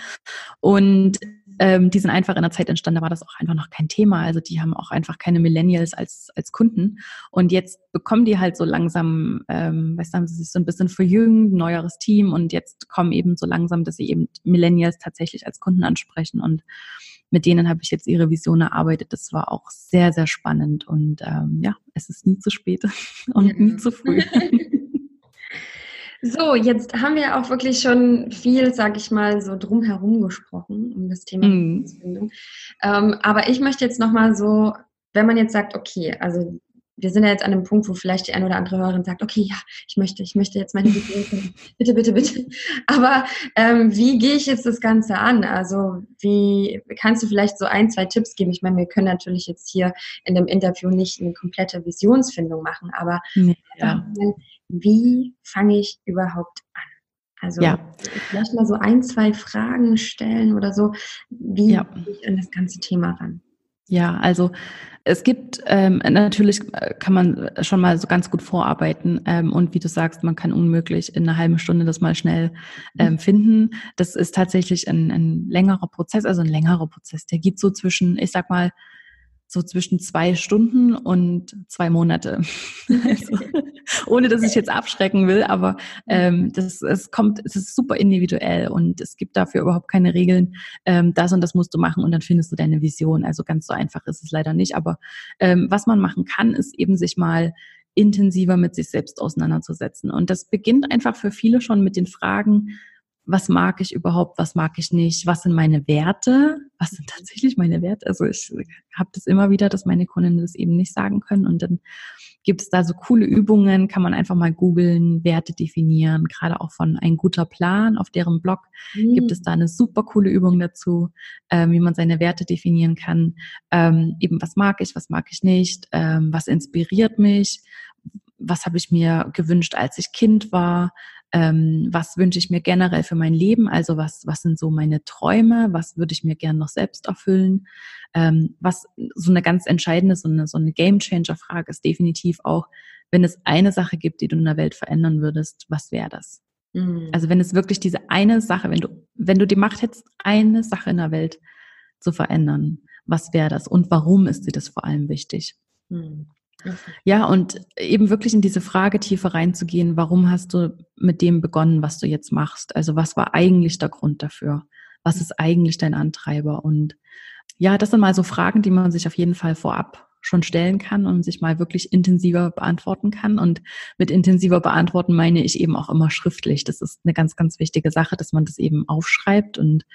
Und ähm, die sind einfach in der Zeit entstanden, da war das auch einfach noch kein Thema. Also die haben auch einfach keine Millennials als, als Kunden. Und jetzt bekommen die halt so langsam, ähm, weißt du, haben sie sich so ein bisschen verjüngt, neueres Team und jetzt kommen eben so langsam, dass sie eben Millennials tatsächlich als Kunden ansprechen und mit denen habe ich jetzt ihre Vision erarbeitet. Das war auch sehr, sehr spannend und ähm, ja, es ist nie zu spät und nie zu früh. So, jetzt haben wir auch wirklich schon viel, sag ich mal, so drumherum gesprochen um das Thema mhm. Ähm, aber ich möchte jetzt nochmal so, wenn man jetzt sagt, okay, also wir sind ja jetzt an einem Punkt, wo vielleicht die eine oder andere Hörerin sagt, okay, ja, ich möchte, ich möchte jetzt meine finden. Bitte, bitte, bitte. Aber ähm, wie gehe ich jetzt das Ganze an? Also wie kannst du vielleicht so ein, zwei Tipps geben? Ich meine, wir können natürlich jetzt hier in dem Interview nicht eine komplette Visionsfindung machen, aber ja wie fange ich überhaupt an? Also ja. vielleicht mal so ein, zwei Fragen stellen oder so. Wie ja. gehe ich an das ganze Thema ran? Ja, also es gibt ähm, natürlich äh, kann man schon mal so ganz gut vorarbeiten ähm, und wie du sagst, man kann unmöglich in einer halben Stunde das mal schnell ähm, mhm. finden. Das ist tatsächlich ein, ein längerer Prozess, also ein längerer Prozess. Der geht so zwischen, ich sag mal, so zwischen zwei Stunden und zwei Monate. also, ohne dass ich jetzt abschrecken will, aber ähm, das, es kommt, es ist super individuell und es gibt dafür überhaupt keine Regeln. Ähm, das und das musst du machen und dann findest du deine Vision. Also ganz so einfach ist es leider nicht. Aber ähm, was man machen kann, ist eben sich mal intensiver mit sich selbst auseinanderzusetzen. Und das beginnt einfach für viele schon mit den Fragen, was mag ich überhaupt, was mag ich nicht, was sind meine Werte, was sind tatsächlich meine Werte. Also ich habe das immer wieder, dass meine Kundinnen das eben nicht sagen können und dann gibt es da so coole Übungen, kann man einfach mal googeln, Werte definieren, gerade auch von ein guter Plan auf deren Blog mhm. gibt es da eine super coole Übung dazu, ähm, wie man seine Werte definieren kann. Ähm, eben was mag ich, was mag ich nicht, ähm, was inspiriert mich, was habe ich mir gewünscht, als ich Kind war, ähm, was wünsche ich mir generell für mein Leben, also was, was sind so meine Träume, was würde ich mir gern noch selbst erfüllen, ähm, was so eine ganz entscheidende, so eine, so eine Game-Changer-Frage ist definitiv auch, wenn es eine Sache gibt, die du in der Welt verändern würdest, was wäre das? Mhm. Also wenn es wirklich diese eine Sache, wenn du, wenn du die Macht hättest, eine Sache in der Welt zu verändern, was wäre das und warum ist dir das vor allem wichtig? Mhm. Ja, und eben wirklich in diese Frage tiefer reinzugehen, warum hast du mit dem begonnen, was du jetzt machst? Also was war eigentlich der Grund dafür? Was ist eigentlich dein Antreiber? Und ja, das sind mal so Fragen, die man sich auf jeden Fall vorab schon stellen kann und sich mal wirklich intensiver beantworten kann. Und mit intensiver beantworten meine ich eben auch immer schriftlich. Das ist eine ganz, ganz wichtige Sache, dass man das eben aufschreibt und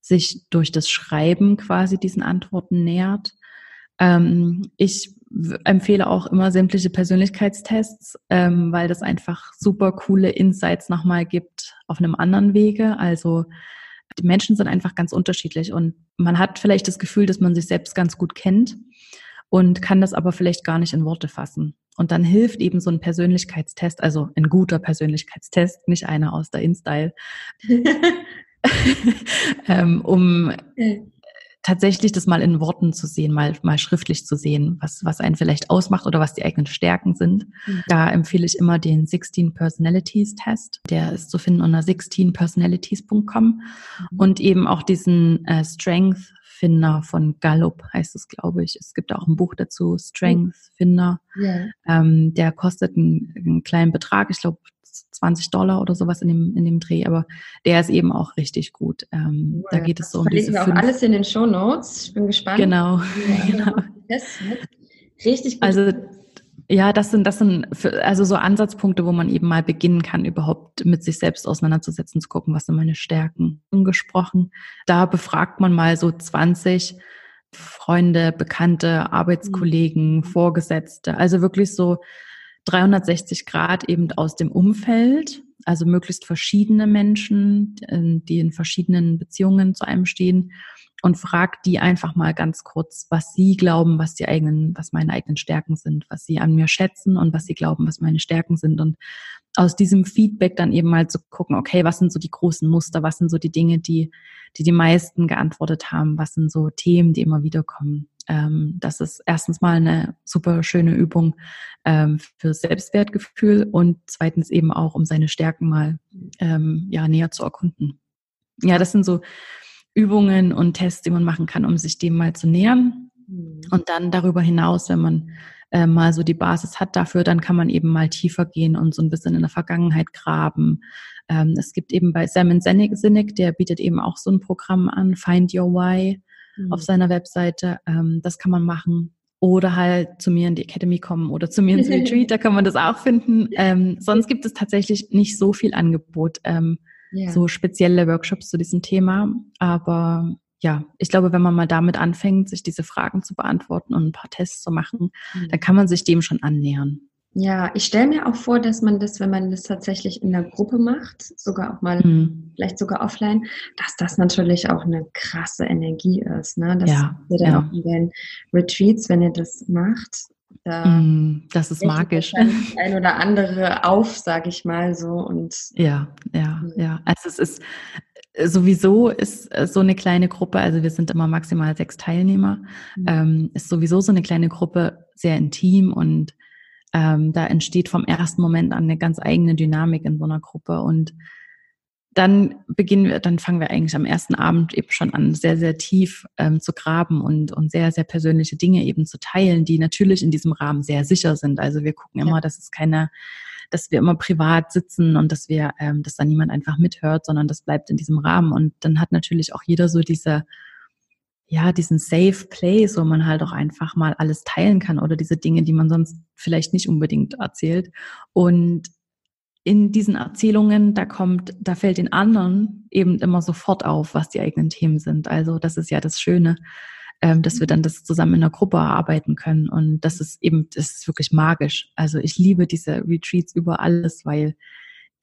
sich durch das Schreiben quasi diesen Antworten nähert. Ähm, ich empfehle auch immer sämtliche Persönlichkeitstests, ähm, weil das einfach super coole Insights nochmal gibt auf einem anderen Wege. Also die Menschen sind einfach ganz unterschiedlich und man hat vielleicht das Gefühl, dass man sich selbst ganz gut kennt und kann das aber vielleicht gar nicht in Worte fassen. Und dann hilft eben so ein Persönlichkeitstest, also ein guter Persönlichkeitstest, nicht einer aus der InStyle, ähm, um tatsächlich das mal in Worten zu sehen, mal, mal schriftlich zu sehen, was, was einen vielleicht ausmacht oder was die eigenen Stärken sind. Mhm. Da empfehle ich immer den 16 Personalities Test. Der ist zu finden unter 16personalities.com mhm. und eben auch diesen äh, Strength Finder von Gallup heißt es, glaube ich. Es gibt auch ein Buch dazu, Strength Finder. Yeah. Ähm, der kostet einen, einen kleinen Betrag, ich glaube 20 Dollar oder sowas in dem, in dem Dreh, aber der ist eben auch richtig gut. Ähm, da geht es so um diese wir auch alles in den Show Notes. Ich bin gespannt. Genau. genau. Richtig gut. Also ja, das sind, das sind für, also so Ansatzpunkte, wo man eben mal beginnen kann, überhaupt mit sich selbst auseinanderzusetzen, zu gucken, was sind meine Stärken. Ungesprochen. Da befragt man mal so 20 Freunde, Bekannte, Arbeitskollegen, mhm. Vorgesetzte. Also wirklich so 360 Grad eben aus dem Umfeld, also möglichst verschiedene Menschen, die in verschiedenen Beziehungen zu einem stehen und fragt die einfach mal ganz kurz, was sie glauben, was die eigenen, was meine eigenen Stärken sind, was sie an mir schätzen und was sie glauben, was meine Stärken sind und aus diesem Feedback dann eben mal zu gucken, okay, was sind so die großen Muster, was sind so die Dinge, die die die meisten geantwortet haben, was sind so Themen, die immer wieder kommen. Ähm, das ist erstens mal eine super schöne Übung ähm, für Selbstwertgefühl und zweitens eben auch, um seine Stärken mal ähm, ja, näher zu erkunden. Ja, das sind so Übungen und Tests, die man machen kann, um sich dem mal zu nähern. Mhm. Und dann darüber hinaus, wenn man äh, mal so die Basis hat dafür, dann kann man eben mal tiefer gehen und so ein bisschen in der Vergangenheit graben. Ähm, es gibt eben bei Simon Sinek, der bietet eben auch so ein Programm an, Find Your Why mhm. auf seiner Webseite. Ähm, das kann man machen. Oder halt zu mir in die Academy kommen oder zu mir ins Retreat, da kann man das auch finden. Ähm, sonst gibt es tatsächlich nicht so viel Angebot, ähm, yeah. so spezielle Workshops zu diesem Thema. Aber ja, ich glaube, wenn man mal damit anfängt, sich diese Fragen zu beantworten und ein paar Tests zu machen, mhm. dann kann man sich dem schon annähern. Ja, ich stelle mir auch vor, dass man das, wenn man das tatsächlich in der Gruppe macht, sogar auch mal, mhm. vielleicht sogar offline, dass das natürlich auch eine krasse Energie ist. Ne? Dass ja, ihr dann ja. auch in den Retreats, wenn ihr das macht, da mm, das ist magisch. Ein oder andere auf, sage ich mal so. Und ja, ja, ja. Also es ist sowieso ist so eine kleine Gruppe, also wir sind immer maximal sechs Teilnehmer, mhm. ähm, ist sowieso so eine kleine Gruppe sehr intim und ähm, da entsteht vom ersten Moment an eine ganz eigene Dynamik in so einer Gruppe und dann beginnen wir, dann fangen wir eigentlich am ersten Abend eben schon an, sehr, sehr tief ähm, zu graben und, und sehr, sehr persönliche Dinge eben zu teilen, die natürlich in diesem Rahmen sehr sicher sind. Also wir gucken immer, ja. dass es keine, dass wir immer privat sitzen und dass wir, ähm, dass da niemand einfach mithört, sondern das bleibt in diesem Rahmen. Und dann hat natürlich auch jeder so diese, ja, diesen Safe Place, wo man halt auch einfach mal alles teilen kann oder diese Dinge, die man sonst vielleicht nicht unbedingt erzählt. Und in diesen Erzählungen, da kommt, da fällt den anderen eben immer sofort auf, was die eigenen Themen sind. Also das ist ja das Schöne, ähm, dass wir dann das zusammen in der Gruppe erarbeiten können. Und das ist eben, das ist wirklich magisch. Also ich liebe diese Retreats über alles, weil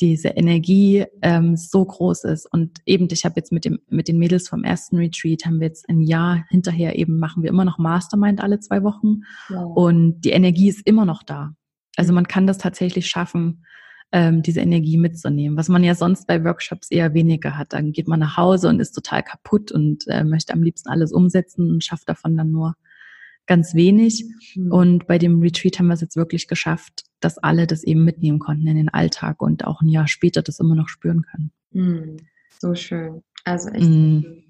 diese Energie ähm, so groß ist. Und eben, ich habe jetzt mit dem mit den Mädels vom ersten Retreat haben wir jetzt ein Jahr hinterher eben machen wir immer noch Mastermind alle zwei Wochen ja. und die Energie ist immer noch da. Also man kann das tatsächlich schaffen, ähm, diese Energie mitzunehmen, was man ja sonst bei Workshops eher weniger hat. Dann geht man nach Hause und ist total kaputt und äh, möchte am liebsten alles umsetzen und schafft davon dann nur ganz wenig. Mhm. Und bei dem Retreat haben wir es jetzt wirklich geschafft, dass alle das eben mitnehmen konnten in den Alltag und auch ein Jahr später das immer noch spüren können. Mhm. So schön. Also echt. Mhm.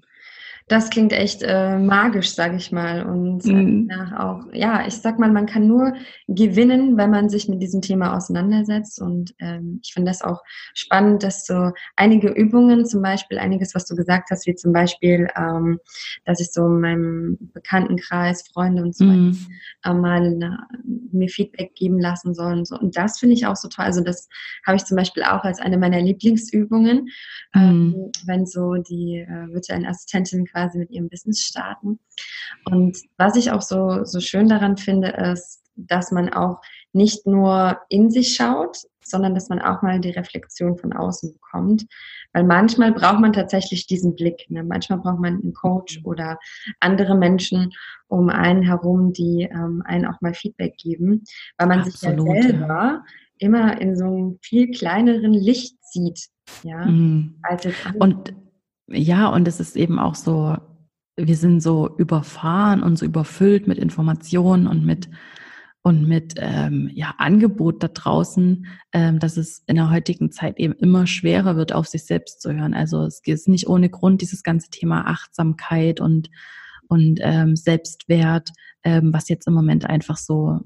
Das klingt echt äh, magisch, sage ich mal. Und äh, mhm. auch, ja, ich sag mal, man kann nur gewinnen, wenn man sich mit diesem Thema auseinandersetzt. Und ähm, ich finde das auch spannend, dass so einige Übungen, zum Beispiel einiges, was du gesagt hast, wie zum Beispiel, ähm, dass ich so in meinem Bekanntenkreis, Freunde und so mhm. weiter, äh, mal eine, mir Feedback geben lassen sollen. Und, so. und das finde ich auch so toll. Also das habe ich zum Beispiel auch als eine meiner Lieblingsübungen, mhm. ähm, wenn so die äh, virtuellen Assistentinnen quasi quasi mit ihrem Business starten. Und was ich auch so, so schön daran finde, ist, dass man auch nicht nur in sich schaut, sondern dass man auch mal die Reflexion von außen bekommt. Weil manchmal braucht man tatsächlich diesen Blick. Ne? Manchmal braucht man einen Coach oder andere Menschen um einen herum, die ähm, einen auch mal Feedback geben, weil man Absolut, sich ja selber ja. immer in so einem viel kleineren Licht sieht. Ja, mhm. als jetzt Und ja, und es ist eben auch so, wir sind so überfahren und so überfüllt mit Informationen und mit und mit ähm, ja, Angebot da draußen, ähm, dass es in der heutigen Zeit eben immer schwerer wird, auf sich selbst zu hören. Also es ist nicht ohne Grund dieses ganze Thema Achtsamkeit und, und ähm, Selbstwert, ähm, was jetzt im Moment einfach so,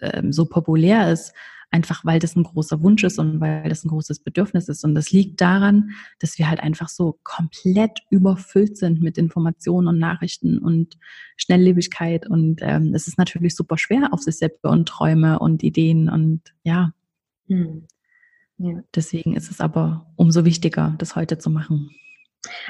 ähm, so populär ist, einfach weil das ein großer Wunsch ist und weil das ein großes Bedürfnis ist. Und das liegt daran, dass wir halt einfach so komplett überfüllt sind mit Informationen und Nachrichten und Schnelllebigkeit. Und ähm, es ist natürlich super schwer auf sich selbst und Träume und Ideen und ja. Hm. ja. Deswegen ist es aber umso wichtiger, das heute zu machen.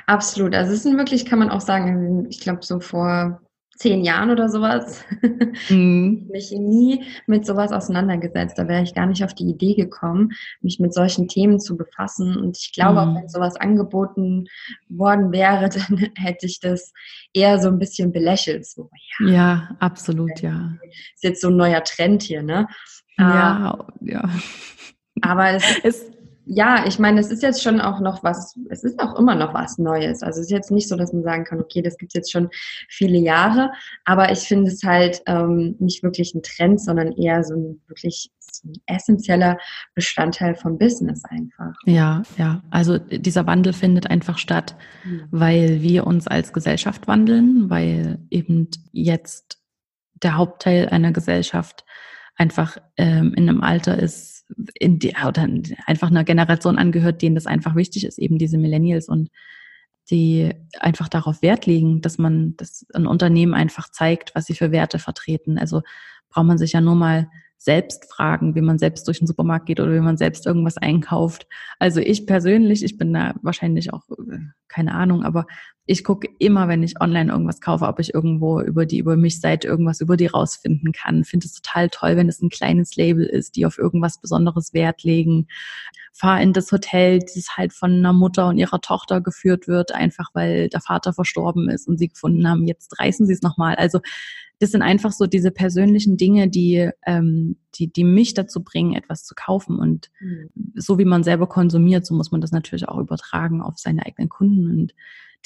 Absolut. Also es ist wirklich, kann man auch sagen, ich glaube, so vor zehn Jahren oder sowas, mhm. mich nie mit sowas auseinandergesetzt. Da wäre ich gar nicht auf die Idee gekommen, mich mit solchen Themen zu befassen. Und ich glaube, mhm. auch wenn sowas angeboten worden wäre, dann hätte ich das eher so ein bisschen belächelt. So, ja, ja absolut, ja. Ist jetzt so ein neuer Trend hier, ne? Ja, uh, ja. Aber es, es ja, ich meine, es ist jetzt schon auch noch was, es ist auch immer noch was Neues. Also es ist jetzt nicht so, dass man sagen kann, okay, das gibt es jetzt schon viele Jahre, aber ich finde es halt ähm, nicht wirklich ein Trend, sondern eher so ein wirklich so ein essentieller Bestandteil vom Business einfach. Ja, ja. Also dieser Wandel findet einfach statt, mhm. weil wir uns als Gesellschaft wandeln, weil eben jetzt der Hauptteil einer Gesellschaft einfach ähm, in einem Alter ist, in die, oder einfach einer Generation angehört, denen das einfach wichtig ist, eben diese Millennials und die einfach darauf Wert legen, dass man, dass ein Unternehmen einfach zeigt, was sie für Werte vertreten. Also braucht man sich ja nur mal selbst fragen, wie man selbst durch den Supermarkt geht oder wie man selbst irgendwas einkauft. Also ich persönlich, ich bin da wahrscheinlich auch, äh, keine Ahnung, aber ich gucke immer, wenn ich online irgendwas kaufe, ob ich irgendwo über die über mich Seite irgendwas über die rausfinden kann. Finde es total toll, wenn es ein kleines Label ist, die auf irgendwas Besonderes Wert legen. Fahr in das Hotel, das halt von einer Mutter und ihrer Tochter geführt wird, einfach weil der Vater verstorben ist und sie gefunden haben, jetzt reißen sie es nochmal. Also das sind einfach so diese persönlichen Dinge, die, ähm, die, die mich dazu bringen, etwas zu kaufen. Und mhm. so wie man selber konsumiert, so muss man das natürlich auch übertragen auf seine eigenen Kunden. Und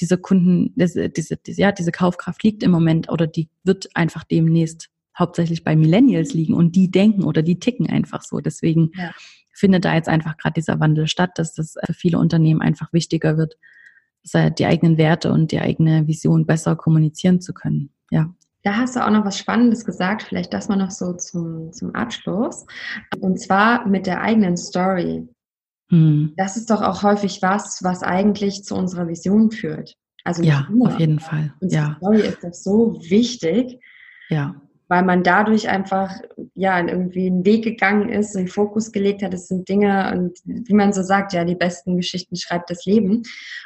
diese Kunden, diese, diese, ja, diese Kaufkraft liegt im Moment oder die wird einfach demnächst hauptsächlich bei Millennials liegen und die denken oder die ticken einfach so. Deswegen ja. findet da jetzt einfach gerade dieser Wandel statt, dass das für viele Unternehmen einfach wichtiger wird, die eigenen Werte und die eigene Vision besser kommunizieren zu können. Ja. Da hast du auch noch was Spannendes gesagt, vielleicht das mal noch so zum, zum Abschluss. Und zwar mit der eigenen Story. Hm. Das ist doch auch häufig was, was eigentlich zu unserer Vision führt. Also ja, nur, auf jeden Fall. Unsere ja. Story ist doch so wichtig. Ja weil man dadurch einfach ja irgendwie einen Weg gegangen ist, einen Fokus gelegt hat. Es sind Dinge und wie man so sagt, ja, die besten Geschichten schreibt das Leben.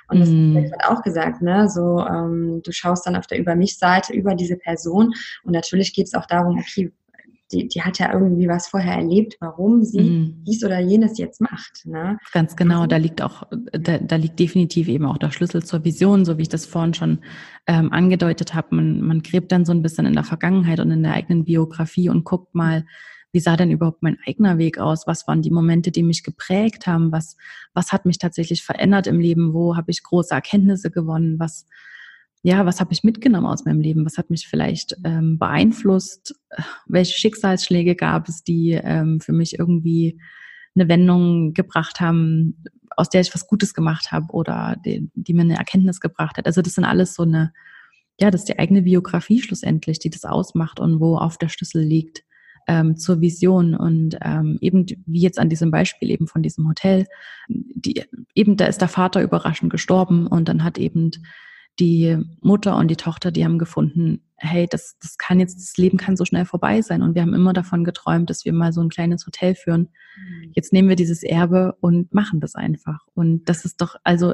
Und das mm. wird auch gesagt, ne? So, ähm, du schaust dann auf der Über mich-Seite über diese Person und natürlich geht es auch darum, okay, die, die hat ja irgendwie was vorher erlebt, warum sie mhm. dies oder jenes jetzt macht. Ne? Ganz genau, also, da liegt auch, da, da liegt definitiv eben auch der Schlüssel zur Vision, so wie ich das vorhin schon ähm, angedeutet habe. Man, man gräbt dann so ein bisschen in der Vergangenheit und in der eigenen Biografie und guckt mal, wie sah denn überhaupt mein eigener Weg aus? Was waren die Momente, die mich geprägt haben? Was, was hat mich tatsächlich verändert im Leben? Wo habe ich große Erkenntnisse gewonnen? Was, ja, was habe ich mitgenommen aus meinem Leben? Was hat mich vielleicht ähm, beeinflusst? Welche Schicksalsschläge gab es, die ähm, für mich irgendwie eine Wendung gebracht haben, aus der ich was Gutes gemacht habe oder die, die mir eine Erkenntnis gebracht hat? Also das sind alles so eine, ja, das ist die eigene Biografie schlussendlich, die das ausmacht und wo auf der Schlüssel liegt ähm, zur Vision und ähm, eben wie jetzt an diesem Beispiel eben von diesem Hotel, die, eben da ist der Vater überraschend gestorben und dann hat eben die Mutter und die Tochter, die haben gefunden, hey, das, das kann jetzt, das Leben kann so schnell vorbei sein. Und wir haben immer davon geträumt, dass wir mal so ein kleines Hotel führen. Mhm. Jetzt nehmen wir dieses Erbe und machen das einfach. Und das ist doch, also,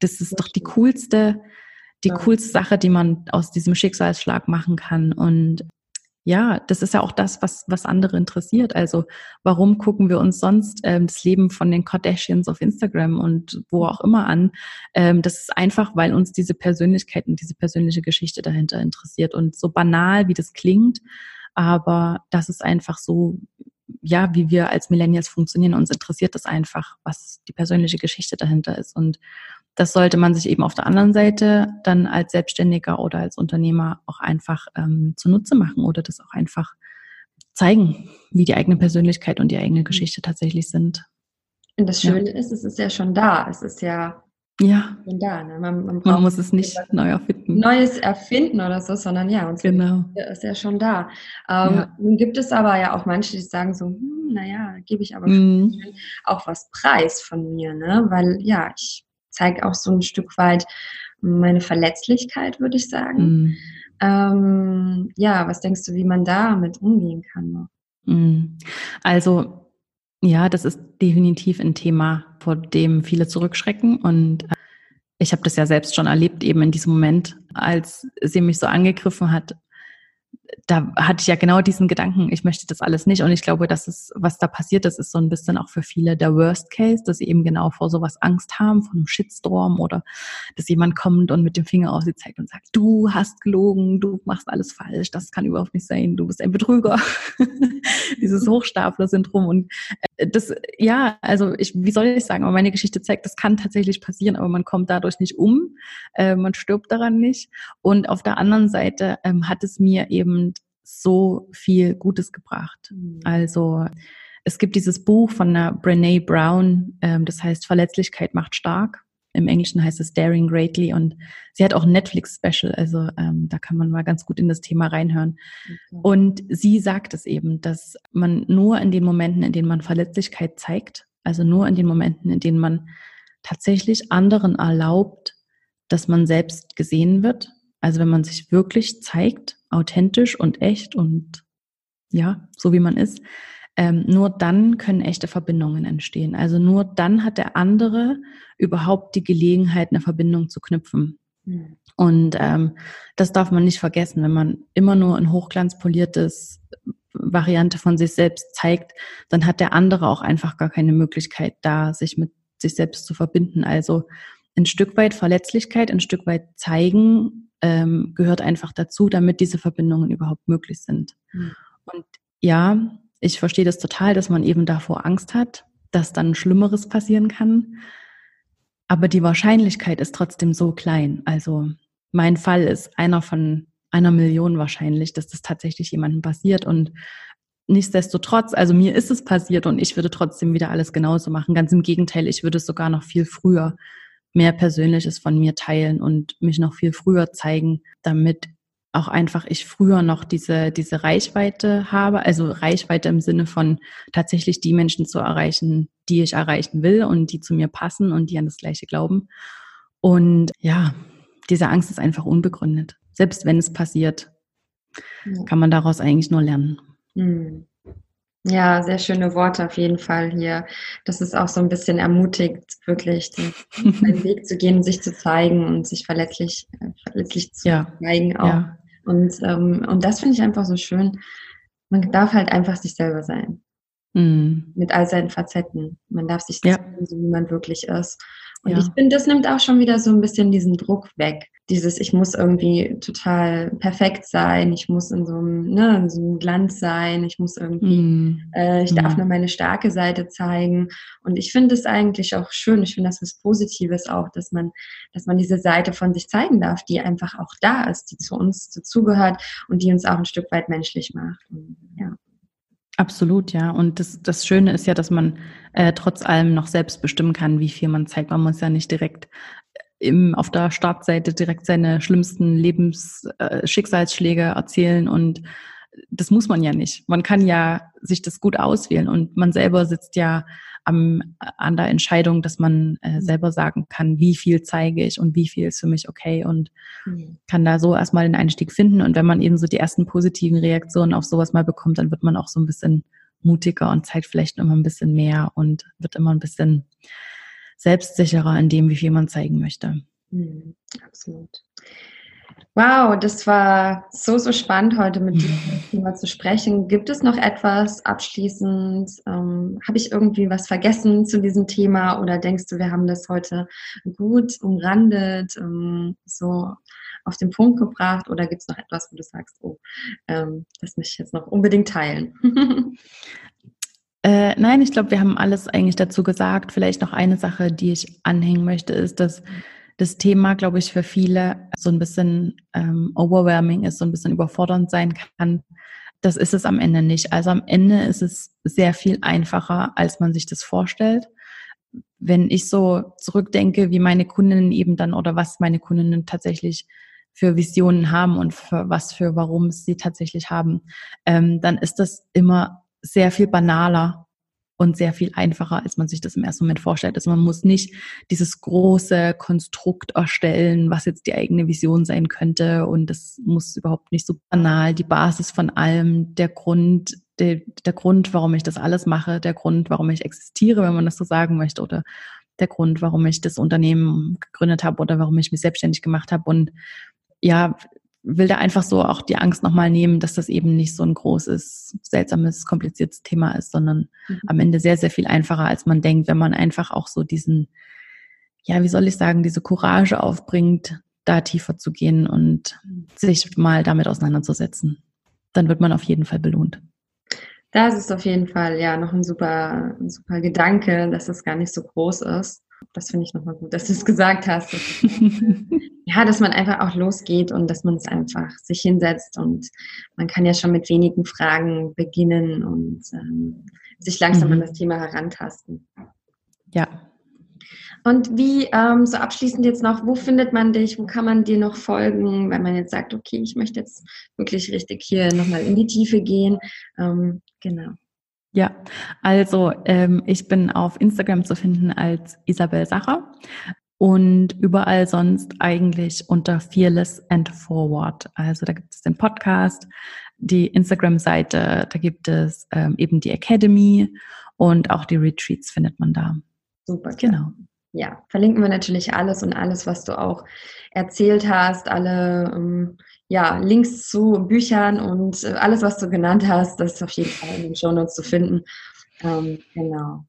das ist doch die coolste, die coolste Sache, die man aus diesem Schicksalsschlag machen kann. Und ja, das ist ja auch das, was, was andere interessiert. Also warum gucken wir uns sonst ähm, das Leben von den Kardashians auf Instagram und wo auch immer an? Ähm, das ist einfach, weil uns diese Persönlichkeit und diese persönliche Geschichte dahinter interessiert. Und so banal, wie das klingt, aber das ist einfach so, ja, wie wir als Millennials funktionieren. Uns interessiert das einfach, was die persönliche Geschichte dahinter ist. Und das sollte man sich eben auf der anderen Seite dann als Selbstständiger oder als Unternehmer auch einfach ähm, zunutze machen oder das auch einfach zeigen, wie die eigene Persönlichkeit und die eigene mhm. Geschichte tatsächlich sind. Und das Schöne ja. ist, es ist ja schon da. Es ist ja, ja. schon da. Ne? Man, man, man, muss es nicht neu erfinden. Neues erfinden oder so, sondern ja, uns genau. ist ja schon da. Ähm, ja. Nun gibt es aber ja auch manche, die sagen so, hm, naja, gebe ich aber mm. auch was preis von mir, ne? Weil ja, ich zeigt auch so ein Stück weit meine Verletzlichkeit, würde ich sagen. Mhm. Ähm, ja, was denkst du, wie man damit umgehen kann? Mhm. Also ja, das ist definitiv ein Thema, vor dem viele zurückschrecken und äh, ich habe das ja selbst schon erlebt, eben in diesem Moment, als sie mich so angegriffen hat, da hatte ich ja genau diesen Gedanken, ich möchte das alles nicht. Und ich glaube, das ist, was da passiert ist, ist so ein bisschen auch für viele der Worst Case, dass sie eben genau vor sowas Angst haben, vor einem Shitstorm oder dass jemand kommt und mit dem Finger auf sie zeigt und sagt, du hast gelogen, du machst alles falsch, das kann überhaupt nicht sein, du bist ein Betrüger. Dieses Hochstapler-Syndrom. Und äh, das, ja, also ich, wie soll ich sagen, aber meine Geschichte zeigt, das kann tatsächlich passieren, aber man kommt dadurch nicht um, äh, man stirbt daran nicht. Und auf der anderen Seite ähm, hat es mir eben so viel Gutes gebracht. Mhm. Also es gibt dieses Buch von der Brene Brown, ähm, das heißt Verletzlichkeit macht stark. Im Englischen heißt es Daring Greatly und sie hat auch ein Netflix-Special, also ähm, da kann man mal ganz gut in das Thema reinhören. Okay. Und sie sagt es eben, dass man nur in den Momenten, in denen man Verletzlichkeit zeigt, also nur in den Momenten, in denen man tatsächlich anderen erlaubt, dass man selbst gesehen wird, also wenn man sich wirklich zeigt authentisch und echt und ja, so wie man ist, ähm, nur dann können echte Verbindungen entstehen. Also nur dann hat der andere überhaupt die Gelegenheit, eine Verbindung zu knüpfen. Mhm. Und ähm, das darf man nicht vergessen, wenn man immer nur ein hochglanzpoliertes Variante von sich selbst zeigt, dann hat der andere auch einfach gar keine Möglichkeit, da sich mit sich selbst zu verbinden. Also ein Stück weit Verletzlichkeit, ein Stück weit zeigen, ähm, gehört einfach dazu, damit diese Verbindungen überhaupt möglich sind. Mhm. Und ja, ich verstehe das total, dass man eben davor Angst hat, dass dann Schlimmeres passieren kann. Aber die Wahrscheinlichkeit ist trotzdem so klein. Also mein Fall ist einer von einer Million wahrscheinlich, dass das tatsächlich jemandem passiert. Und nichtsdestotrotz, also mir ist es passiert und ich würde trotzdem wieder alles genauso machen. Ganz im Gegenteil, ich würde es sogar noch viel früher mehr Persönliches von mir teilen und mich noch viel früher zeigen, damit auch einfach ich früher noch diese, diese Reichweite habe, also Reichweite im Sinne von tatsächlich die Menschen zu erreichen, die ich erreichen will und die zu mir passen und die an das Gleiche glauben. Und ja, diese Angst ist einfach unbegründet. Selbst wenn es passiert, kann man daraus eigentlich nur lernen. Hm. Ja, sehr schöne Worte auf jeden Fall hier. Das ist auch so ein bisschen ermutigt, wirklich den, den Weg zu gehen, sich zu zeigen und sich verletzlich, äh, verletzlich zu ja. zeigen auch. Ja. Und, ähm, und das finde ich einfach so schön. Man darf halt einfach sich selber sein. Mhm. Mit all seinen Facetten. Man darf sich ja. Sein, so wie man wirklich ist. Und ja. ich finde, das nimmt auch schon wieder so ein bisschen diesen Druck weg. Dieses, ich muss irgendwie total perfekt sein, ich muss in so einem, ne, in so einem Glanz sein, ich muss irgendwie, mm. äh, ich darf mm. nur meine starke Seite zeigen. Und ich finde es eigentlich auch schön, ich finde das was Positives auch, dass man, dass man diese Seite von sich zeigen darf, die einfach auch da ist, die zu uns dazugehört und die uns auch ein Stück weit menschlich macht. Und, ja. Absolut, ja. Und das, das Schöne ist ja, dass man äh, trotz allem noch selbst bestimmen kann, wie viel man zeigt. Man muss ja nicht direkt im, auf der Startseite direkt seine schlimmsten Lebensschicksalsschläge äh, erzählen und das muss man ja nicht. Man kann ja sich das gut auswählen und man selber sitzt ja am, an der Entscheidung, dass man äh, selber sagen kann, wie viel zeige ich und wie viel ist für mich okay und mhm. kann da so erstmal den Einstieg finden. Und wenn man eben so die ersten positiven Reaktionen auf sowas mal bekommt, dann wird man auch so ein bisschen mutiger und zeigt vielleicht immer ein bisschen mehr und wird immer ein bisschen selbstsicherer in dem, wie viel man zeigen möchte. Mhm, absolut. Wow, das war so, so spannend, heute mit dir Thema zu sprechen. Gibt es noch etwas abschließend? Ähm, Habe ich irgendwie was vergessen zu diesem Thema oder denkst du, wir haben das heute gut umrandet, ähm, so auf den Punkt gebracht oder gibt es noch etwas, wo du sagst, oh, ähm, das möchte ich jetzt noch unbedingt teilen? Äh, nein, ich glaube, wir haben alles eigentlich dazu gesagt. Vielleicht noch eine Sache, die ich anhängen möchte, ist, dass das Thema, glaube ich, für viele so ein bisschen ähm, overwhelming ist, so ein bisschen überfordernd sein kann. Das ist es am Ende nicht. Also am Ende ist es sehr viel einfacher, als man sich das vorstellt. Wenn ich so zurückdenke, wie meine Kundinnen eben dann oder was meine Kundinnen tatsächlich für Visionen haben und für was für warum sie tatsächlich haben, ähm, dann ist das immer sehr viel banaler und sehr viel einfacher, als man sich das im ersten Moment vorstellt. Also man muss nicht dieses große Konstrukt erstellen, was jetzt die eigene Vision sein könnte. Und das muss überhaupt nicht so banal, die Basis von allem, der Grund, der, der Grund, warum ich das alles mache, der Grund, warum ich existiere, wenn man das so sagen möchte oder der Grund, warum ich das Unternehmen gegründet habe oder warum ich mich selbstständig gemacht habe. Und ja, will da einfach so auch die Angst nochmal nehmen, dass das eben nicht so ein großes, seltsames, kompliziertes Thema ist, sondern mhm. am Ende sehr, sehr viel einfacher, als man denkt, wenn man einfach auch so diesen, ja, wie soll ich sagen, diese Courage aufbringt, da tiefer zu gehen und sich mal damit auseinanderzusetzen. Dann wird man auf jeden Fall belohnt. Das ist auf jeden Fall ja noch ein super, ein super Gedanke, dass es gar nicht so groß ist. Das finde ich nochmal gut, dass du es gesagt hast. ja, dass man einfach auch losgeht und dass man es einfach sich hinsetzt und man kann ja schon mit wenigen Fragen beginnen und ähm, sich langsam mhm. an das Thema herantasten. Ja. Und wie, ähm, so abschließend jetzt noch, wo findet man dich, wo kann man dir noch folgen, wenn man jetzt sagt, okay, ich möchte jetzt wirklich richtig hier nochmal in die Tiefe gehen. Ähm, genau. Ja, also ähm, ich bin auf Instagram zu finden als Isabel Sacher und überall sonst eigentlich unter Fearless and Forward. Also da gibt es den Podcast, die Instagram-Seite, da gibt es ähm, eben die Academy und auch die Retreats findet man da. Super, genau. Ja, verlinken wir natürlich alles und alles, was du auch erzählt hast, alle ähm, ja, Links zu Büchern und äh, alles, was du genannt hast, das ist auf jeden Fall in den Show Notes zu finden. Ähm, genau.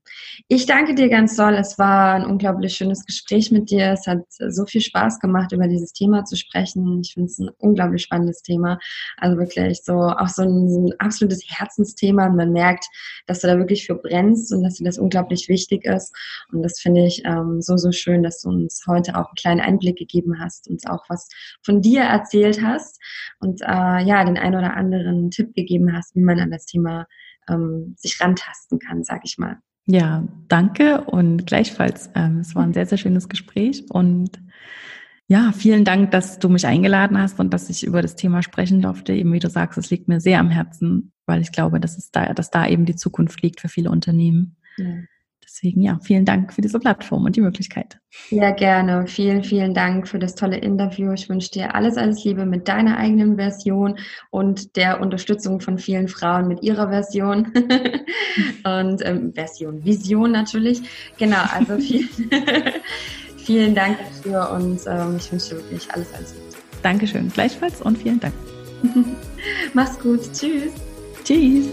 Ich danke dir ganz doll. Es war ein unglaublich schönes Gespräch mit dir. Es hat so viel Spaß gemacht, über dieses Thema zu sprechen. Ich finde es ein unglaublich spannendes Thema. Also wirklich so auch so ein, so ein absolutes Herzensthema. Man merkt, dass du da wirklich für brennst und dass dir das unglaublich wichtig ist. Und das finde ich ähm, so, so schön, dass du uns heute auch einen kleinen Einblick gegeben hast, uns auch was von dir erzählt hast und äh, ja, den ein oder anderen Tipp gegeben hast, wie man an das Thema ähm, sich rantasten kann, sag ich mal. Ja, danke und gleichfalls. Ähm, es war ein sehr, sehr schönes Gespräch und ja, vielen Dank, dass du mich eingeladen hast und dass ich über das Thema sprechen durfte. Eben wie du sagst, es liegt mir sehr am Herzen, weil ich glaube, dass es da, dass da eben die Zukunft liegt für viele Unternehmen. Ja. Deswegen ja, vielen Dank für diese Plattform und die Möglichkeit. Ja, gerne. Vielen, vielen Dank für das tolle Interview. Ich wünsche dir alles, alles Liebe mit deiner eigenen Version und der Unterstützung von vielen Frauen mit ihrer Version. und ähm, Version, Vision natürlich. Genau, also vielen, vielen Dank dafür und ähm, ich wünsche dir wirklich alles, alles Gute. Dankeschön, gleichfalls und vielen Dank. Mach's gut. Tschüss. Tschüss.